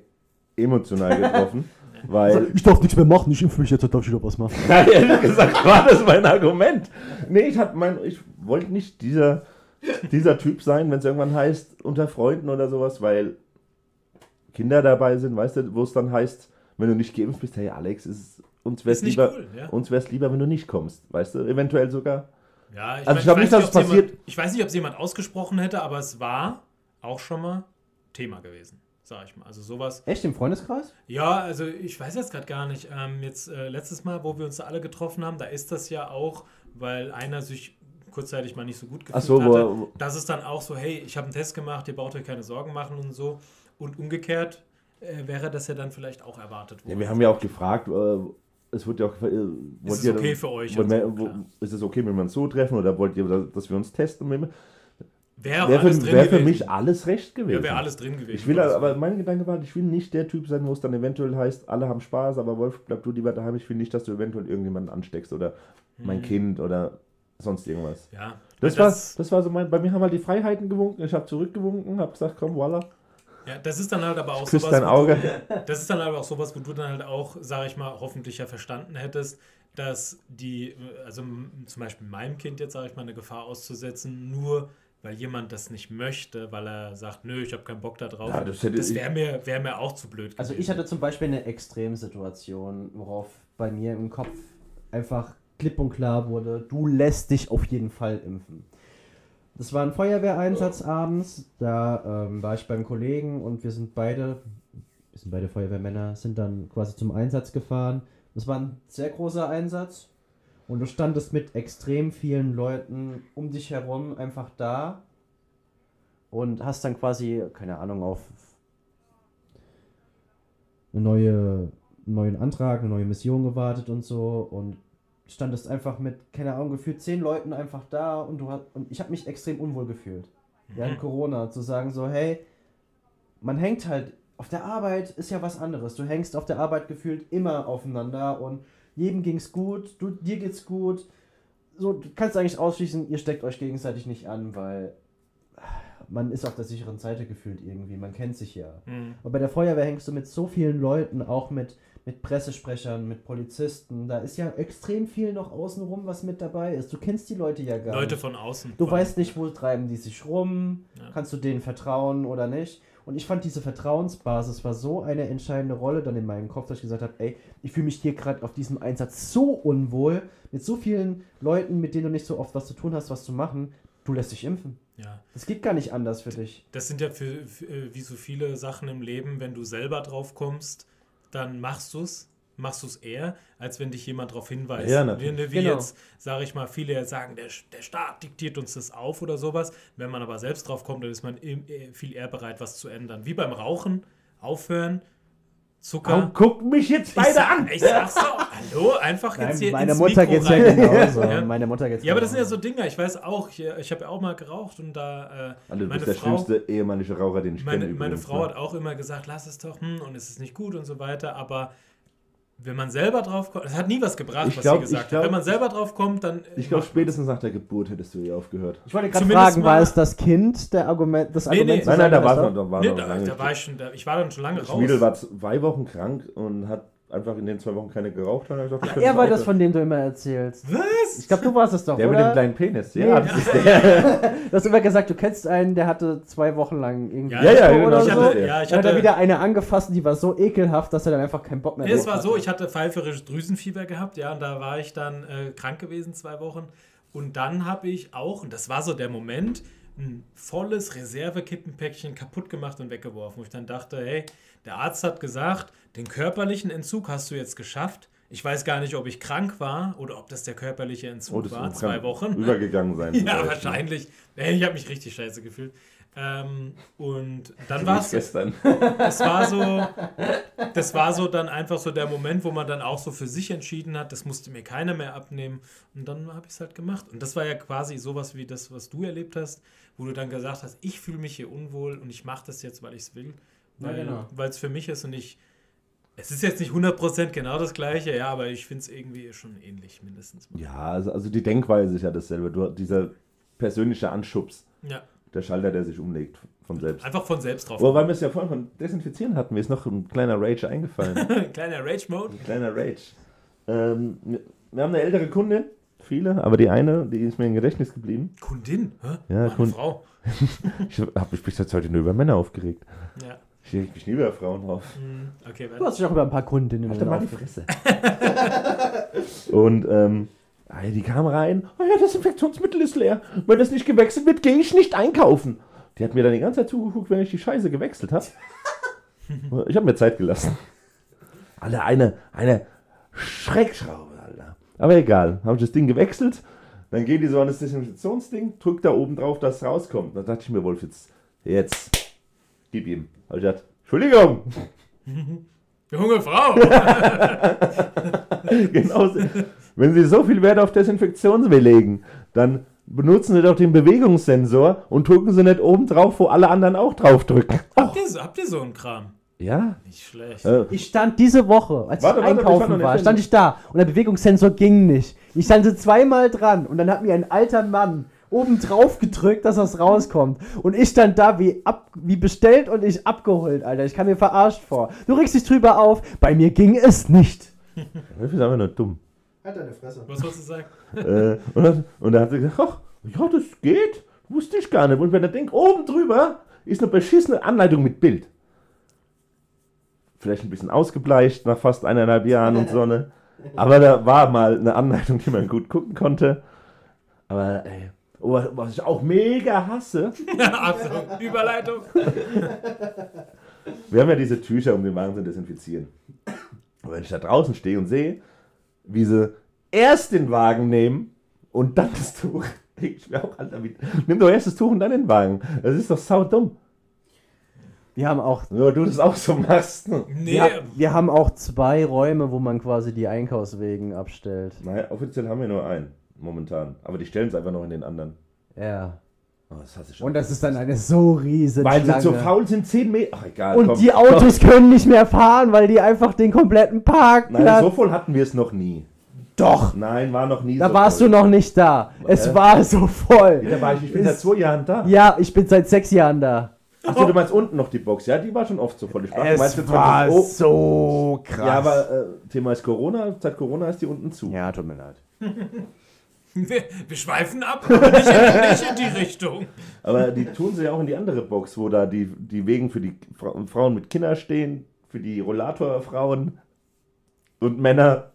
[SPEAKER 2] emotional getroffen. weil,
[SPEAKER 3] ich darf nichts mehr machen, ich impfe mich jetzt, darf ich wieder was machen.
[SPEAKER 2] ja, ehrlich gesagt, war das mein Argument. Nee, ich, hab mein, ich wollte nicht dieser, dieser Typ sein, wenn es irgendwann heißt, unter Freunden oder sowas, weil Kinder dabei sind, weißt du, wo es dann heißt, wenn du nicht geimpft bist, hey Alex, ist, uns wäre es lieber,
[SPEAKER 1] cool, ja.
[SPEAKER 2] uns lieber, wenn du nicht kommst, weißt du, eventuell sogar.
[SPEAKER 1] Ja, ich,
[SPEAKER 2] Also ich glaub
[SPEAKER 1] weiß
[SPEAKER 2] nicht, dass
[SPEAKER 1] ob
[SPEAKER 2] es passiert-
[SPEAKER 1] Jemand, ich weiß nicht, ob es jemand ausgesprochen hätte, aber es war auch schon mal Thema gewesen, sag ich mal. Also sowas.
[SPEAKER 3] Echt, im Freundeskreis?
[SPEAKER 1] Ja, also ich weiß jetzt gerade gar nicht. Ähm, jetzt äh, letztes Mal, wo wir uns alle getroffen haben, da ist das ja auch, weil einer sich kurzzeitig mal nicht so gut gefühlt
[SPEAKER 2] so,
[SPEAKER 1] hatte,
[SPEAKER 2] wo,
[SPEAKER 1] das ist dann auch so, hey, ich habe einen Test gemacht, ihr braucht euch keine Sorgen machen und so. Und umgekehrt äh, wäre das ja dann vielleicht auch erwartet worden.
[SPEAKER 2] ja, wir haben ja auch gefragt, äh, es wird ja auch. Äh, wollt
[SPEAKER 1] es okay für euch und
[SPEAKER 2] ihr-
[SPEAKER 1] so,
[SPEAKER 2] wo, ist es okay, wenn wir uns so treffen oder wollt ihr, dass wir uns testen?
[SPEAKER 1] Wäre alles
[SPEAKER 2] für, wär für mich alles recht gewesen.
[SPEAKER 1] ja, wäre alles drin gewesen.
[SPEAKER 2] Ich will aber, mein Gedanke war, ich will nicht der Typ sein, wo es dann eventuell heißt, alle haben Spaß, aber Wolf, bleib du lieber daheim. Ich will nicht, dass du eventuell irgendjemanden ansteckst oder mein Kind oder sonst irgendwas.
[SPEAKER 1] Ja,
[SPEAKER 2] Das,
[SPEAKER 1] weil
[SPEAKER 2] war, das war so mein, bei mir haben halt die Freiheiten gewunken. Ich habe zurückgewunken, habe gesagt, komm, voila,
[SPEAKER 1] ja, das ist dann halt aber auch
[SPEAKER 2] küss
[SPEAKER 1] sowas,
[SPEAKER 2] dein Auge.
[SPEAKER 1] Du, das ist dann aber auch sowas, wo du dann halt auch, sag ich mal, hoffentlich ja verstanden hättest, dass die, also zum Beispiel meinem Kind jetzt, sage ich mal, eine Gefahr auszusetzen, nur weil jemand das nicht möchte, weil er sagt, nö, ich habe keinen Bock da drauf.
[SPEAKER 2] Ja, das ich-
[SPEAKER 1] wäre mir, wär mir auch zu blöd
[SPEAKER 3] Also
[SPEAKER 1] gewesen.
[SPEAKER 3] ich hatte zum Beispiel eine Extremsituation, worauf bei mir im Kopf einfach klipp und klar wurde, du lässt dich auf jeden Fall impfen. Das war ein Feuerwehreinsatz abends, da ähm, war ich beim Kollegen und wir sind beide, wir sind beide Feuerwehrmänner, sind dann quasi zum Einsatz gefahren. Das war ein sehr großer Einsatz und du standest mit extrem vielen Leuten um dich herum einfach da und hast dann quasi, keine Ahnung, auf eine neue, einen neuen Antrag, eine neue Mission gewartet und so und standest einfach mit, keine Ahnung, gefühlt zehn Leuten einfach da und du hast, und ich habe mich extrem unwohl gefühlt. Während
[SPEAKER 1] Mhm.
[SPEAKER 3] Corona zu sagen so, hey, man hängt halt, auf der Arbeit ist ja was anderes. Du hängst auf der Arbeit gefühlt immer aufeinander und jedem ging's gut, du, dir geht's gut. So, du kannst eigentlich ausschließen, ihr steckt euch gegenseitig nicht an, weil man ist auf der sicheren Seite gefühlt irgendwie, man kennt sich ja.
[SPEAKER 1] Mhm.
[SPEAKER 3] Aber bei der Feuerwehr hängst du mit so vielen Leuten, auch mit, mit Pressesprechern, mit Polizisten. Da ist ja extrem viel noch außenrum, was mit dabei ist. Du kennst die Leute ja gar
[SPEAKER 1] Leute
[SPEAKER 3] nicht.
[SPEAKER 1] von außen.
[SPEAKER 3] Du weißt nicht, wo treiben die sich rum,
[SPEAKER 1] Ja.
[SPEAKER 3] kannst du denen vertrauen oder nicht. Und ich fand diese Vertrauensbasis war so eine entscheidende Rolle dann in meinem Kopf, dass ich gesagt habe, ey, ich fühle mich hier gerade auf diesem Einsatz so unwohl, mit so vielen Leuten, mit denen du nicht so oft was zu tun hast, was zu machen, du lässt dich impfen.
[SPEAKER 1] Ja.
[SPEAKER 3] Das geht gar nicht anders für dich.
[SPEAKER 1] Das sind ja für, für, äh, wie so viele Sachen im Leben, wenn du selber drauf kommst, dann machst du es. Machst du es eher, als wenn dich jemand darauf hinweist.
[SPEAKER 2] Ja, natürlich.
[SPEAKER 1] Wie, wie
[SPEAKER 3] Genau.
[SPEAKER 1] jetzt, sage ich mal, viele jetzt sagen, der, der Staat diktiert uns das auf oder sowas. Wenn man aber selbst drauf kommt, dann ist man äh, viel eher bereit, was zu ändern. Wie beim Rauchen, aufhören, Zucker.
[SPEAKER 2] Komm, guck mich jetzt
[SPEAKER 1] ich,
[SPEAKER 2] beide
[SPEAKER 1] sag,
[SPEAKER 2] an!
[SPEAKER 1] ich sag's so, hallo, einfach jetzt hier
[SPEAKER 3] meine
[SPEAKER 1] ins
[SPEAKER 3] Mutter
[SPEAKER 1] Mikro
[SPEAKER 3] geht's ja
[SPEAKER 1] rein.
[SPEAKER 3] genauso.
[SPEAKER 1] Ja.
[SPEAKER 3] Meine Mutter geht's
[SPEAKER 1] Ja, aber das sind ja so Dinger. Ich weiß auch, ich, ich habe ja auch mal geraucht und da äh,
[SPEAKER 2] Alter, du
[SPEAKER 1] meine
[SPEAKER 2] bist der
[SPEAKER 1] Frau,
[SPEAKER 2] schlimmste ehemannische Raucher, den ich
[SPEAKER 1] meine,
[SPEAKER 2] kenne.
[SPEAKER 1] meine
[SPEAKER 2] übrigens,
[SPEAKER 1] Frau
[SPEAKER 2] ne?
[SPEAKER 1] hat auch immer gesagt, lass es doch, hm, und es ist nicht gut und so weiter, aber wenn man selber drauf kommt, es hat nie was gebracht,
[SPEAKER 2] Ich
[SPEAKER 1] was
[SPEAKER 2] glaub-
[SPEAKER 1] sie gesagt
[SPEAKER 2] glaub-
[SPEAKER 1] hat. Wenn man selber drauf kommt, dann.
[SPEAKER 2] Ich glaube, spätestens nach der Geburt hättest du eh aufgehört.
[SPEAKER 3] Ich wollte gerade fragen, war es das Kind, der Argument, das
[SPEAKER 1] Nee,
[SPEAKER 3] Argument
[SPEAKER 1] nee.
[SPEAKER 2] Nein, nein, da war noch, da war
[SPEAKER 1] Nee,
[SPEAKER 2] noch
[SPEAKER 1] da,
[SPEAKER 2] lange.
[SPEAKER 1] da war ich schon, da, ich war dann schon lange raus.
[SPEAKER 2] Schmiedel war zwei Wochen krank und hat einfach in den zwei Wochen keine geraucht. Und hat gesagt,
[SPEAKER 3] Er war das, von dem du immer erzählst.
[SPEAKER 1] Was?
[SPEAKER 3] Ich glaube, du warst es doch,
[SPEAKER 2] Der mit dem
[SPEAKER 3] oder?
[SPEAKER 2] kleinen Penis.
[SPEAKER 3] Nee,
[SPEAKER 2] Ja,
[SPEAKER 3] das
[SPEAKER 2] das ist der.
[SPEAKER 3] Du hast immer gesagt, du kennst einen, der hatte zwei Wochen lang irgendwie
[SPEAKER 1] Ja,
[SPEAKER 2] ja, genau,
[SPEAKER 3] oder
[SPEAKER 1] ich
[SPEAKER 3] so.
[SPEAKER 1] hatte, ja, ich
[SPEAKER 3] Dann hat er
[SPEAKER 1] hatte,
[SPEAKER 3] wieder eine angefasst die war so ekelhaft, dass er dann einfach keinen Bock mehr
[SPEAKER 1] nee, es war so,
[SPEAKER 3] hatte.
[SPEAKER 1] ich hatte pfeiferisches Drüsenfieber gehabt, ja, und da war ich dann äh, krank gewesen, zwei Wochen. Und dann habe ich auch, und das war so der Moment, ein volles Reservekippenpäckchen kaputt gemacht und weggeworfen. Wo ich dann dachte, hey, der Arzt hat gesagt, den körperlichen Entzug hast du jetzt geschafft. Ich weiß gar nicht, ob ich krank war oder ob das der körperliche Entzug
[SPEAKER 2] Oh,
[SPEAKER 1] war. Zwei Wochen.
[SPEAKER 2] Übergegangen sein.
[SPEAKER 1] Ja, wahrscheinlich. Ey, Ich habe mich richtig scheiße gefühlt. Ähm, und dann war es,
[SPEAKER 2] gestern.
[SPEAKER 1] das war so, das war so dann einfach so der Moment, wo man dann auch so für sich entschieden hat, das musste mir keiner mehr abnehmen. Und dann habe ich es halt gemacht. Und das war ja quasi sowas wie das, was du erlebt hast, wo du dann gesagt hast, ich fühle mich hier unwohl und ich mache das jetzt, weil ich es will.
[SPEAKER 3] Ja,
[SPEAKER 1] Weil
[SPEAKER 3] genau.
[SPEAKER 1] es für mich ist und ich. Es ist jetzt nicht 100% genau das gleiche, ja, aber ich finde es irgendwie schon ähnlich, mindestens. mal.
[SPEAKER 2] Ja, also, also die Denkweise ist ja dasselbe. Du, dieser persönliche Anschubs,
[SPEAKER 1] Ja,
[SPEAKER 2] der Schalter, der sich umlegt von selbst.
[SPEAKER 1] einfach von selbst drauf.
[SPEAKER 2] Aber weil wir es ja vorhin von Desinfizieren hatten, mir ist noch ein kleiner Rage eingefallen.
[SPEAKER 1] Kleiner Rage-Mode.
[SPEAKER 2] Ein kleiner Rage. Ähm, wir- wir haben eine ältere Kundin, viele, aber die eine, die ist mir im Gedächtnis geblieben.
[SPEAKER 1] Kundin, hä?
[SPEAKER 2] Ja,
[SPEAKER 1] Meine
[SPEAKER 2] Kund-
[SPEAKER 1] Frau.
[SPEAKER 2] Ich habe mich bis jetzt heute nur über Männer aufgeregt.
[SPEAKER 1] Ja.
[SPEAKER 2] Ich reg mich nie über Frauen auf.
[SPEAKER 1] hm, Okay,
[SPEAKER 3] Du hast dich auch über ein paar Kundinnen
[SPEAKER 2] Halt mal die
[SPEAKER 3] aufgeregt.
[SPEAKER 2] Fresse. Und ähm, die kam rein. Oh ja, das Infektionsmittel ist leer. Wenn das nicht gewechselt wird, gehe ich nicht einkaufen. Die hat mir dann die ganze Zeit zugeguckt, wenn ich die Scheiße gewechselt habe. ich habe mir Zeit gelassen. Alter, eine, eine Schreckschraube. Aber egal, habe ich das Ding gewechselt. Dann gehen die so an das Desinfektionsding, drückt da oben drauf, dass es rauskommt. Da dachte ich mir, Wolf, jetzt, jetzt, gib ihm. Hab ich gesagt, Entschuldigung,
[SPEAKER 1] Junge Frau!
[SPEAKER 2] genau. Wenn Sie so viel Wert auf Desinfektionsmittel legen, dann benutzen Sie doch den Bewegungssensor und drücken Sie nicht oben drauf, wo alle anderen auch drauf drücken.
[SPEAKER 1] habt, ihr, habt ihr so einen Kram?
[SPEAKER 2] Ja.
[SPEAKER 1] Nicht schlecht.
[SPEAKER 2] Äh,
[SPEAKER 3] Ich stand diese Woche, als
[SPEAKER 2] Warte,
[SPEAKER 3] ich
[SPEAKER 2] warte, ich
[SPEAKER 3] einkaufen
[SPEAKER 2] nicht
[SPEAKER 3] war, stand ich da und der Bewegungssensor ging nicht. Ich stand so zweimal dran und dann hat mir ein alter Mann oben drauf gedrückt, dass das rauskommt. Und ich stand da wie, ab, wie bestellt und ich abgeholt, Alter. Ich kam mir verarscht vor. Du regst dich drüber auf, bei mir ging es nicht.
[SPEAKER 2] Wolf ist einfach nur dumm.
[SPEAKER 3] Halt deine Fresse.
[SPEAKER 1] Was wolltest du sagen?
[SPEAKER 2] äh, und, dann, und dann hat sie gesagt, ach, ja, das geht. Wusste ich gar nicht. Und wenn er denkt, oben drüber ist eine beschissene Anleitung mit Bild. Vielleicht ein bisschen ausgebleicht nach fast eineinhalb Jahren und so, ne? Aber da war mal eine Anleitung, die man gut gucken konnte. Aber, ey, oh, was ich auch mega hasse,
[SPEAKER 1] Achtung, Überleitung.
[SPEAKER 2] wir haben ja diese Tücher, um den Wagen zu desinfizieren. Und wenn ich da draußen stehe und sehe, wie sie erst den Wagen nehmen und dann das Tuch, denk ich mir auch, Alter, wie, nimm doch erst das Tuch und dann den Wagen. Das ist doch saudumm.
[SPEAKER 3] Wir haben auch
[SPEAKER 2] Nur du das auch so machst.
[SPEAKER 1] Nee,
[SPEAKER 3] wir, wir haben auch zwei Räume, wo man quasi die Einkaufswegen abstellt.
[SPEAKER 2] Nein, offiziell haben wir nur einen, momentan. Aber die stellen es einfach noch in den anderen.
[SPEAKER 3] Ja.
[SPEAKER 2] Oh, das hasse ich schon.
[SPEAKER 3] Und das ist dann eine so riesen
[SPEAKER 2] Weil sie zu faul sind, 10 Meter. Ach, egal.
[SPEAKER 3] Und
[SPEAKER 2] komm,
[SPEAKER 3] die Autos können nicht mehr fahren, weil die einfach den kompletten Parkplatz.
[SPEAKER 2] Nein, so voll hatten wir es noch nie.
[SPEAKER 3] Doch,
[SPEAKER 2] Nein, war noch nie
[SPEAKER 3] da
[SPEAKER 2] so
[SPEAKER 3] warst
[SPEAKER 2] voll.
[SPEAKER 3] du noch nicht da. Es
[SPEAKER 2] Hä?
[SPEAKER 3] war so voll.
[SPEAKER 2] Da war ich, ich bin seit
[SPEAKER 3] Ist-
[SPEAKER 2] zwei Jahren da.
[SPEAKER 3] Ja, ich bin seit sechs Jahren da.
[SPEAKER 2] Achso, du meinst unten noch die Box. Ja, die war schon oft so voll. Ich dachte, du meinst
[SPEAKER 3] Es
[SPEAKER 2] jetzt
[SPEAKER 3] war
[SPEAKER 2] oh,
[SPEAKER 3] so krass.
[SPEAKER 2] Ja, aber äh, Thema ist Corona. Seit Corona ist die unten zu.
[SPEAKER 3] Ja, tut mir leid.
[SPEAKER 1] wir, wir schweifen ab, aber nicht in, nicht in die Richtung.
[SPEAKER 2] Aber die tun sie ja auch in die andere Box, wo da die, die Wegen für die Fra Frauen mit Kindern stehen, für die Rollatorfrauen und Männer.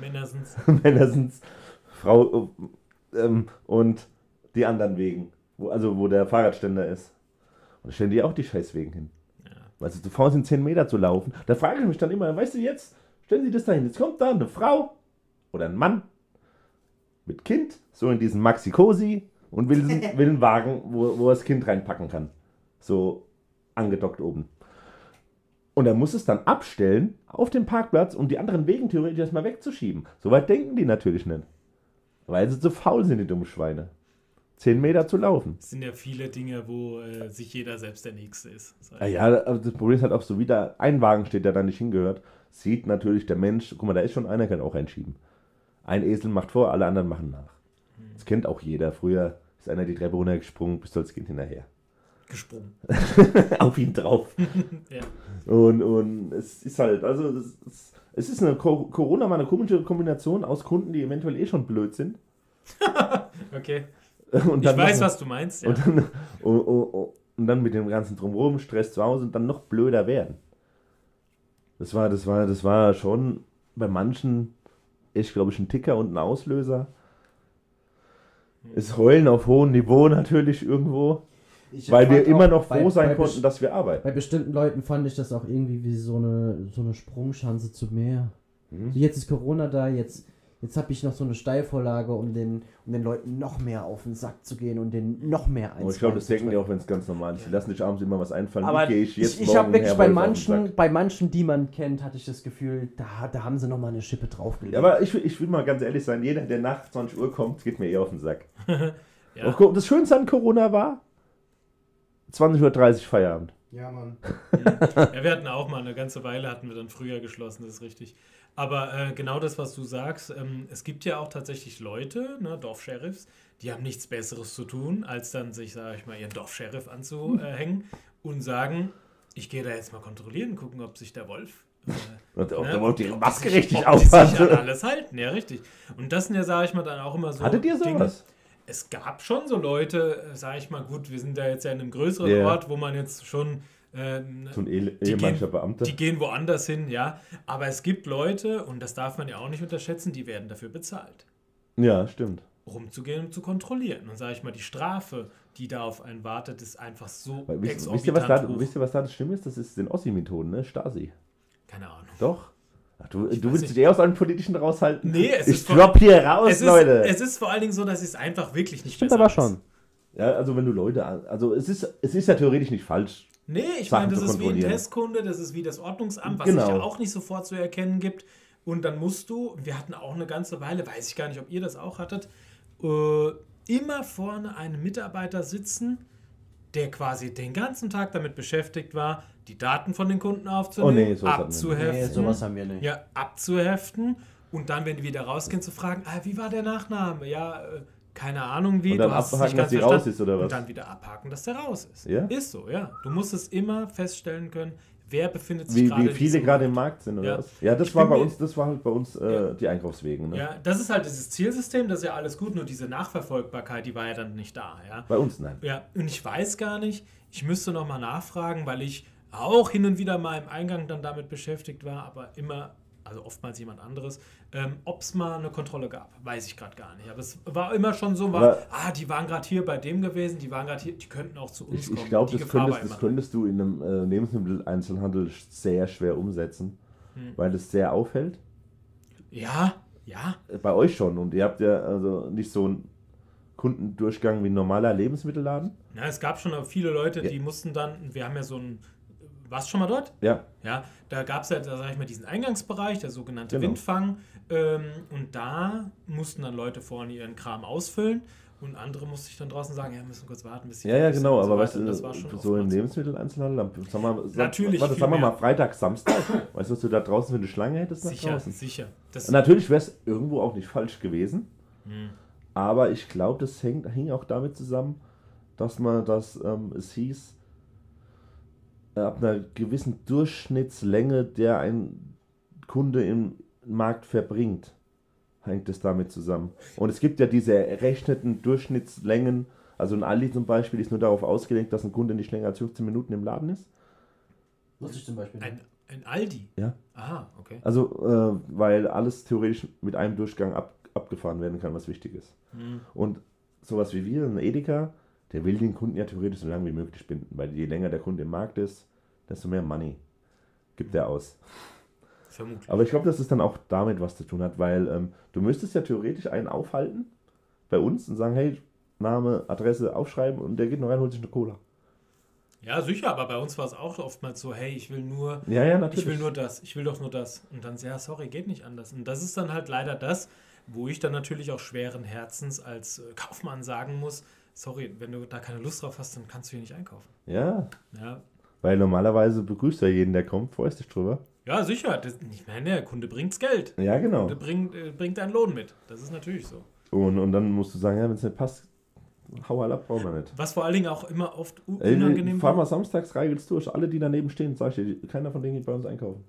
[SPEAKER 1] Männer sind's.
[SPEAKER 2] Männer sind Frau ähm, und die anderen Wegen, wo, also wo der Fahrradständer ist. Und da stellen die auch die Scheißwegen hin.
[SPEAKER 1] Ja.
[SPEAKER 2] Weil sie zu faul sind, 10 Meter zu laufen. Da frage ich mich dann immer, weißt du jetzt, stellen Sie das da hin. Jetzt kommt da eine Frau oder ein Mann mit Kind, so in diesen Maxi-Cosi und will, will einen Wagen, wo, wo er das Kind reinpacken kann. So angedockt oben. Und er muss es dann abstellen auf dem Parkplatz, um die anderen Wegen theoretisch erstmal wegzuschieben. Soweit denken die natürlich nicht. Weil sie zu faul sind, die dummen Schweine. 10 Meter zu laufen.
[SPEAKER 1] Es sind ja viele Dinge, wo äh, sich jeder selbst der Nächste ist. Sag
[SPEAKER 2] Ja, aber das Problem ist halt auch so, wie da ein Wagen steht, der da nicht hingehört, sieht natürlich der Mensch, guck mal, da ist schon einer, kann auch einschieben. Ein Esel macht vor, alle anderen machen nach. Das kennt auch jeder. Früher ist einer die Treppe runtergesprungen, bist du als Kind hinterher.
[SPEAKER 1] Gesprungen.
[SPEAKER 2] Auf ihn drauf.
[SPEAKER 1] Ja.
[SPEAKER 2] Und, und es ist halt, also es, es, es ist eine Co Corona mal eine komische Kombination aus Kunden, die eventuell eh schon blöd sind.
[SPEAKER 1] Okay.
[SPEAKER 2] Und
[SPEAKER 1] Ich weiß,
[SPEAKER 2] noch-
[SPEAKER 1] was du meinst. Ja.
[SPEAKER 2] Und dann, und, und, und dann mit dem ganzen Drumherum, Stress zu Hause und dann noch blöder werden. Das war, das war, das war schon bei manchen, ich glaube ich, ein Ticker und ein Auslöser. Es heulen auf hohem Niveau natürlich irgendwo,
[SPEAKER 3] Ich
[SPEAKER 2] weil wir immer noch froh
[SPEAKER 3] bei-
[SPEAKER 2] sein
[SPEAKER 3] bei
[SPEAKER 2] konnten, dass wir arbeiten.
[SPEAKER 3] Bei bestimmten Leuten fand ich das auch irgendwie wie so eine, so eine Sprungschanze zu mehr.
[SPEAKER 2] Mhm.
[SPEAKER 3] Jetzt ist Corona da, jetzt, jetzt habe ich noch so eine Steilvorlage, um den, um den Leuten noch mehr auf den Sack zu gehen und den noch mehr
[SPEAKER 2] Aber ich glaube, das denken die auch, wenn es ganz normal ist. Die lassen sich abends immer was einfallen.
[SPEAKER 3] Aber
[SPEAKER 2] Wie ich jetzt
[SPEAKER 3] ich, ich habe wirklich bei manchen, bei manchen, die man kennt, hatte ich das Gefühl, da, da haben sie noch mal eine Schippe draufgelegt.
[SPEAKER 2] Ja, aber ich, will- ich will mal ganz ehrlich sein, jeder, der nach 20 Uhr kommt, geht mir eher auf den Sack.
[SPEAKER 1] Ja.
[SPEAKER 2] Auch gu- Das Schönste an Corona war 20.30 Uhr Feierabend.
[SPEAKER 3] ja Mann.
[SPEAKER 1] Ja, wir hatten auch mal eine ganze Weile, hatten wir dann früher geschlossen, das ist richtig. Aber äh, genau das, was du sagst, ähm, es gibt ja auch tatsächlich Leute, ne, Dorfsheriffs, die haben nichts Besseres zu tun, als dann sich, sage ich mal, ihren Dorfsheriff anzuhängen und sagen, ich gehe da jetzt mal kontrollieren, gucken, ob sich der Wolf äh,
[SPEAKER 2] Und ob
[SPEAKER 1] ne,
[SPEAKER 2] der Wolf die Maske
[SPEAKER 1] sich-
[SPEAKER 2] richtig
[SPEAKER 1] die sich an
[SPEAKER 2] aufhat.
[SPEAKER 1] alles halten, ja, richtig. Und das sind ja, sage ich mal, dann auch immer so
[SPEAKER 2] Hattet ihr
[SPEAKER 1] Dinge-
[SPEAKER 2] sowas?
[SPEAKER 1] es gab schon so Leute, sage ich mal, gut, wir sind da jetzt ja in einem größeren
[SPEAKER 2] Ja.
[SPEAKER 1] Ort, wo man jetzt schon äh,
[SPEAKER 2] So ein
[SPEAKER 1] Die
[SPEAKER 2] ehemaliger
[SPEAKER 1] gehen-
[SPEAKER 2] Beamter.
[SPEAKER 1] die gehen woanders hin, ja. Aber es gibt Leute, und das darf man ja auch nicht unterschätzen, die werden dafür bezahlt,
[SPEAKER 2] ja, stimmt.
[SPEAKER 1] rumzugehen und zu kontrollieren. Und sage ich mal, die Strafe, die da auf einen wartet, ist einfach so
[SPEAKER 2] Weil, wisst, wisst, ihr, was da, wisst ihr, was da das Schlimme ist? Das ist den Ossi-Methoden, ne? Stasi.
[SPEAKER 1] Keine Ahnung.
[SPEAKER 2] Doch. Ach, du
[SPEAKER 1] Ich
[SPEAKER 2] du willst dich eher aus einem politischen raushalten?
[SPEAKER 1] Nee, es
[SPEAKER 2] ich
[SPEAKER 1] ist voll-
[SPEAKER 2] drop hier raus,
[SPEAKER 1] es, ist,
[SPEAKER 2] Leute.
[SPEAKER 1] es ist vor allen Dingen so, dass es einfach wirklich nicht
[SPEAKER 3] Stimmt aber
[SPEAKER 1] ist.
[SPEAKER 3] schon.
[SPEAKER 2] ja, also wenn du Leute, also es ist, es ist ja theoretisch nicht falsch.
[SPEAKER 1] Nee, ich
[SPEAKER 2] Sachen
[SPEAKER 1] meine, das ist wie ein. Testkunde, das ist wie das Ordnungsamt, was
[SPEAKER 2] Genau.
[SPEAKER 1] sich ja auch nicht sofort zu erkennen gibt. Und dann musst du, wir hatten auch eine ganze Weile, weiß ich gar nicht, ob ihr das auch hattet, äh, immer vorne einen Mitarbeiter sitzen, der quasi den ganzen Tag damit beschäftigt war, die Daten von den Kunden aufzunehmen,
[SPEAKER 2] Oh nee, sowas
[SPEAKER 1] abzuheften.
[SPEAKER 3] Nee, sowas haben wir nicht.
[SPEAKER 1] Ja, abzuheften und dann, wenn die wieder rausgehen, zu fragen, ah, wie war der Nachname? Ja, äh, keine Ahnung wie,
[SPEAKER 2] Und dann
[SPEAKER 1] du hast es
[SPEAKER 2] abhaken, dass
[SPEAKER 1] verstanden.
[SPEAKER 2] raus ist, oder was?
[SPEAKER 1] Und dann wieder abhaken, dass der raus ist.
[SPEAKER 2] Ja?
[SPEAKER 1] Ist so, ja. Du musst es immer feststellen können, wer befindet sich
[SPEAKER 2] Wie,
[SPEAKER 1] gerade
[SPEAKER 2] wie viele gerade im. Markt sind, oder
[SPEAKER 1] Ja.
[SPEAKER 2] was? Ja, das
[SPEAKER 1] Ich
[SPEAKER 2] war bei uns, das war halt bei uns äh,
[SPEAKER 1] Ja.
[SPEAKER 2] die Einkaufswegen. Ne?
[SPEAKER 1] Ja, das ist halt dieses Zielsystem, das ist ja alles gut, nur diese Nachverfolgbarkeit, die war ja dann nicht da, ja.
[SPEAKER 2] Bei uns nein.
[SPEAKER 1] Ja, und ich weiß gar nicht, ich müsste nochmal nachfragen, weil ich auch hin und wieder mal im Eingang dann damit beschäftigt war, aber immer, also oftmals jemand anderes, ähm, ob es mal eine Kontrolle gab. Weiß ich gerade gar nicht. Aber es war immer schon so, war, ah, die waren gerade hier bei dem gewesen, die waren gerade hier, die könnten auch zu uns
[SPEAKER 2] Ich,
[SPEAKER 1] kommen.
[SPEAKER 2] ich glaube, das, könntest, das könntest du in einem äh, Lebensmitteleinzelhandel sehr schwer umsetzen,
[SPEAKER 1] Hm.
[SPEAKER 2] weil es sehr auffällt.
[SPEAKER 1] Ja, ja.
[SPEAKER 2] Äh, Bei euch schon. Und ihr habt ja also nicht so einen Kundendurchgang wie ein normaler Lebensmittelladen.
[SPEAKER 1] ja. Es gab schon viele Leute,
[SPEAKER 2] Ja.
[SPEAKER 1] die mussten dann, wir haben ja so ein, warst du schon mal dort?
[SPEAKER 2] Ja,
[SPEAKER 1] Ja, da gab es ja, da sag ich mal, diesen Eingangsbereich, der sogenannte
[SPEAKER 2] Genau.
[SPEAKER 1] Windfang. Ähm, und da mussten dann Leute vorne ihren Kram ausfüllen und andere musste ich dann draußen sagen, ja, wir müssen kurz warten, bis die
[SPEAKER 2] ja, ja, genau.
[SPEAKER 1] so
[SPEAKER 2] Aber
[SPEAKER 1] weiter.
[SPEAKER 2] weißt du,
[SPEAKER 1] das war schon
[SPEAKER 2] so im Lebensmitteleinzelhandel, am- sagen wir, sag,
[SPEAKER 1] Natürlich,
[SPEAKER 2] Warte, sagen wir mal Freitag, Samstag. weißt du, was du da draußen für eine Schlange hättest nach
[SPEAKER 1] Sicher,
[SPEAKER 2] draußen?
[SPEAKER 1] sicher. Das,
[SPEAKER 2] Natürlich wäre es irgendwo auch nicht falsch gewesen.
[SPEAKER 1] Hm.
[SPEAKER 2] Aber ich glaube, das hängt, hing auch damit zusammen, dass man das, ähm, es hieß, ab einer gewissen Durchschnittslänge, der ein Kunde im Markt verbringt, hängt es damit zusammen. Und es gibt ja diese errechneten Durchschnittslängen, also ein Aldi zum Beispiel ist nur darauf ausgelegt, dass ein Kunde nicht länger als 15 Minuten im Laden ist.
[SPEAKER 3] Wusste ich zum Beispiel.
[SPEAKER 1] ein, ein Aldi.
[SPEAKER 2] Ja.
[SPEAKER 1] Ah, okay.
[SPEAKER 2] Also, äh, weil alles theoretisch mit einem Durchgang ab, abgefahren werden kann, was wichtig ist.
[SPEAKER 1] Hm.
[SPEAKER 2] Und sowas wie wir, ein Edeka, der will den Kunden ja theoretisch so lange wie möglich binden, weil je länger der Kunde im Markt ist, desto mehr Money gibt er aus.
[SPEAKER 1] Vermutlich.
[SPEAKER 2] Aber ich glaube, dass es dann auch damit was zu tun hat, weil ähm, du müsstest ja theoretisch einen aufhalten bei uns und sagen, hey, Name, Adresse aufschreiben und der geht noch rein holt sich eine Cola.
[SPEAKER 1] Ja, sicher, aber bei uns war es auch oftmals so, hey, ich will nur,
[SPEAKER 2] Ja, ja, natürlich.
[SPEAKER 1] ich will nur das, ich will doch nur das. Und dann, ja, sorry, geht nicht anders. Und das ist dann halt leider das, wo ich dann natürlich auch schweren Herzens als äh, Kaufmann sagen muss, sorry, wenn du da keine Lust drauf hast, dann kannst du hier nicht einkaufen.
[SPEAKER 2] ja,
[SPEAKER 1] Ja,
[SPEAKER 2] weil normalerweise begrüßt ja jeden, der kommt, freust dich drüber.
[SPEAKER 1] ja sicher. Das, ich meine, der Kunde bringt's Geld.
[SPEAKER 2] Ja, genau.
[SPEAKER 1] Der bringt, äh, bringt einen Lohn mit. Das ist natürlich so.
[SPEAKER 2] Und, und dann musst du sagen, ja, wenn es nicht passt, hau halt ab, brauchen wir nicht.
[SPEAKER 1] Was vor allen Dingen auch immer oft unangenehm
[SPEAKER 2] fahr mal samstags, reigelt's durch. Alle, die daneben stehen, sag ich dir, keiner von denen geht bei uns einkaufen.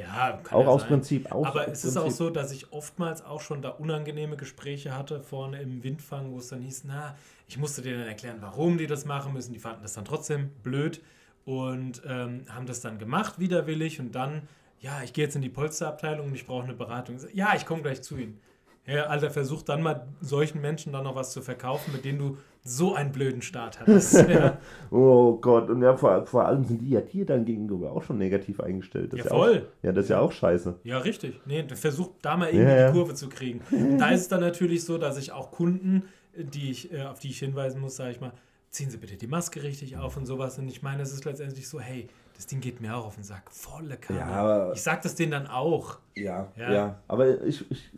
[SPEAKER 1] Ja, kann
[SPEAKER 2] Auch
[SPEAKER 1] ja
[SPEAKER 2] aus
[SPEAKER 1] sein.
[SPEAKER 2] Prinzip. Auch
[SPEAKER 1] Aber es ist auch
[SPEAKER 2] Prinzip.
[SPEAKER 1] so, dass ich oftmals auch schon da unangenehme Gespräche hatte vorne im Windfang, wo es dann hieß, na, ich musste denen dann erklären, warum die das machen müssen. Die fanden das dann trotzdem blöd und ähm, haben das dann gemacht, widerwillig. Und dann, ja, ich gehe jetzt in die Polsterabteilung und ich brauche eine Beratung. Ja, ich komme gleich zu Ihnen. Ja, Alter, versuch dann mal solchen Menschen dann noch was zu verkaufen, mit denen du so einen blöden Start hattest. ja,
[SPEAKER 2] Oh Gott, und ja, vor, vor allem sind die ja dir dann gegenüber auch schon negativ eingestellt. Das
[SPEAKER 1] Ja, voll.
[SPEAKER 2] Auch, ja, das ist ja auch scheiße.
[SPEAKER 1] Ja, richtig. Nee, versuch da mal irgendwie
[SPEAKER 2] Ja, ja.
[SPEAKER 1] die Kurve zu kriegen. Und da ist es dann natürlich so, dass ich auch Kunden, die ich, äh, auf die ich hinweisen muss, sage ich mal, ziehen Sie bitte die Maske richtig auf und sowas. Und ich meine, es ist letztendlich so, hey, das Ding geht mir auch auf den Sack. Volle Kanne.
[SPEAKER 2] Ja,
[SPEAKER 1] ich sag das denen dann auch.
[SPEAKER 2] Ja,
[SPEAKER 1] Ja.
[SPEAKER 2] ja. Aber ich, ich,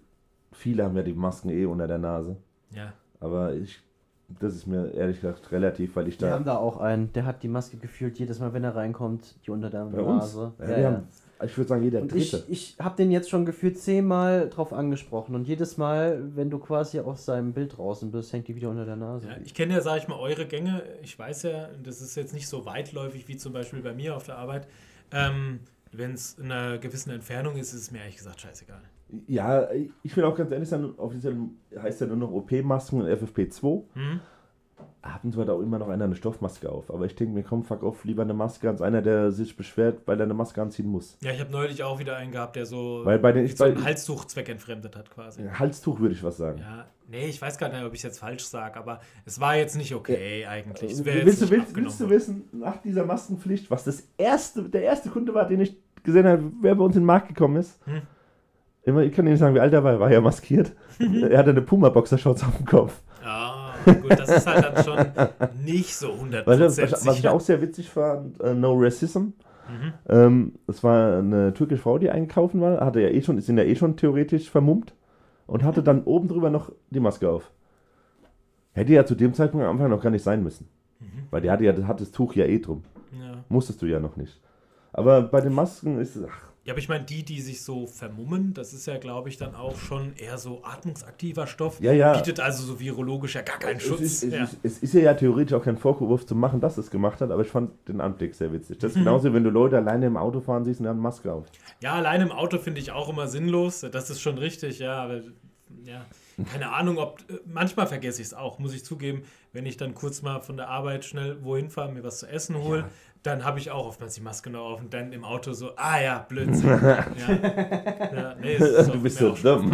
[SPEAKER 2] viele haben ja die Masken eh unter der Nase.
[SPEAKER 1] Ja.
[SPEAKER 2] Aber ich, das ist mir ehrlich gesagt relativ, weil ich
[SPEAKER 3] Wir
[SPEAKER 2] da
[SPEAKER 3] haben da auch einen, der hat die Maske gefühlt jedes Mal, wenn er reinkommt, die unter der
[SPEAKER 2] bei uns,
[SPEAKER 3] Nase.
[SPEAKER 2] ja, wir haben, ich würde sagen, jeder
[SPEAKER 3] Und
[SPEAKER 2] Dritte.
[SPEAKER 3] ich, ich habe den jetzt schon gefühlt zehnmal drauf angesprochen und jedes Mal, wenn du quasi aus seinem Bild draußen bist, hängt die wieder unter der Nase.
[SPEAKER 1] ja. Ich kenne ja, sage ich mal, eure Gänge. Ich weiß ja, das ist jetzt nicht so weitläufig wie zum Beispiel bei mir auf der Arbeit. Ähm, wenn es in einer gewissen Entfernung ist, ist es mir ehrlich gesagt scheißegal.
[SPEAKER 2] Ja, ich will auch ganz ehrlich sein, offiziell heißt ja nur noch OP-Masken und FFP2.
[SPEAKER 1] Hm?
[SPEAKER 2] Hatten zwar da auch immer noch einer eine Stoffmaske auf, aber ich denke mir, komm, fuck off, lieber eine Maske als einer, der sich beschwert, weil er eine Maske anziehen muss.
[SPEAKER 1] Ja, ich habe neulich auch wieder einen gehabt, der so,
[SPEAKER 2] Weil bei den, ich,
[SPEAKER 1] so
[SPEAKER 2] bei,
[SPEAKER 1] ein Halstuch zweckentfremdet hat quasi.
[SPEAKER 2] Halstuch würde ich was sagen.
[SPEAKER 1] Ja, nee, ich weiß gar nicht, ob ich es jetzt falsch sage, aber es war jetzt nicht okay eigentlich. Es wär
[SPEAKER 2] Äh, Willst, du, willst, willst du wissen, nach dieser Maskenpflicht, was das erste, der erste Kunde war, den ich gesehen habe, wer bei uns in den Markt gekommen ist?
[SPEAKER 1] Hm.
[SPEAKER 2] Immer, ich kann Ihnen nicht sagen, wie alt er war, er war ja maskiert. er hatte eine Puma-Boxershorts auf dem Kopf.
[SPEAKER 1] Ah, gut, das ist halt dann schon nicht so 100%
[SPEAKER 2] Weil das, was, was ich
[SPEAKER 1] sicher.
[SPEAKER 2] auch sehr witzig fand, äh, No Racism.
[SPEAKER 1] Mhm.
[SPEAKER 2] Ähm, es war eine türkische Frau, die eingekauft war, hatte ja eh schon, ist ihn ja eh schon theoretisch vermummt und hatte dann oben drüber noch die Maske auf. Hätte ja zu dem Zeitpunkt am Anfang noch gar nicht sein müssen.
[SPEAKER 1] Mhm.
[SPEAKER 2] Weil die hatte ja, hat das Tuch ja eh drum.
[SPEAKER 1] Ja.
[SPEAKER 2] Musstest du ja noch nicht. Aber bei den Masken ist es, ach,
[SPEAKER 1] ja, aber ich meine, die, die sich so vermummen, das ist ja, glaube ich, dann auch schon eher so atmungsaktiver Stoff.
[SPEAKER 2] Ja, ja.
[SPEAKER 1] Bietet also so virologisch ja gar keinen
[SPEAKER 2] es
[SPEAKER 1] Schutz.
[SPEAKER 2] ist, es,
[SPEAKER 1] ja.
[SPEAKER 2] ist, es ist ja, ja theoretisch auch kein Vorwurf zu machen, dass es gemacht hat, aber ich fand den Anblick sehr witzig.
[SPEAKER 1] Mhm.
[SPEAKER 2] Das ist genauso, wenn du Leute alleine im Auto fahren siehst und die haben eine Maske auf.
[SPEAKER 1] ja, allein im Auto finde ich auch immer sinnlos. Das ist schon richtig, ja, aber ja, keine Ahnung, ob. äh, Manchmal vergesse ich es auch, muss ich zugeben, wenn ich dann kurz mal von der Arbeit schnell wohin fahre, mir was zu essen hole. Dann habe ich auch oftmals die Maske noch auf und dann im Auto so, ah ja, Blödsinn. ja. Ja, nee,
[SPEAKER 2] Du bist so dumm.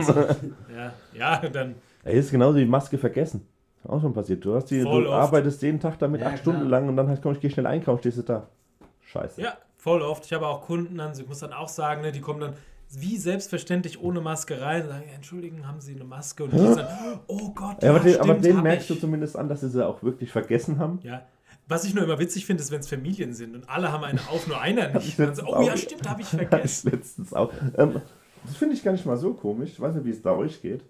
[SPEAKER 1] Ja, ja, dann
[SPEAKER 2] Ey, ist genauso wie Maske vergessen. Auch schon passiert. Du, hast die,
[SPEAKER 1] Voll
[SPEAKER 2] du
[SPEAKER 1] oft.
[SPEAKER 2] arbeitest jeden Tag damit
[SPEAKER 3] Ja,
[SPEAKER 2] acht Stunden
[SPEAKER 3] klar.
[SPEAKER 2] lang und dann heißt, komm, ich gehe schnell einkaufen, stehst du da. Scheiße.
[SPEAKER 1] Ja, voll oft. Ich habe auch Kunden, dann, ich muss dann auch sagen, ne, die kommen dann wie selbstverständlich ohne Maske rein und sagen, ja, entschuldigen, haben Sie eine Maske? Und die sagen, oh Gott,
[SPEAKER 2] Ja, aber, den, aber den merkst
[SPEAKER 1] ich.
[SPEAKER 2] du zumindest an, dass sie sie auch wirklich vergessen haben.
[SPEAKER 1] Ja. Was ich nur immer witzig finde, ist, wenn es Familien sind und alle haben eine auf, nur einer nicht. So,
[SPEAKER 2] letztens
[SPEAKER 1] oh ja,
[SPEAKER 2] auch.
[SPEAKER 1] stimmt, habe ich
[SPEAKER 2] Das
[SPEAKER 1] vergessen.
[SPEAKER 2] letztens auch. Ähm, das finde ich gar nicht mal so komisch. Ich weiß nicht, wie es da euch geht.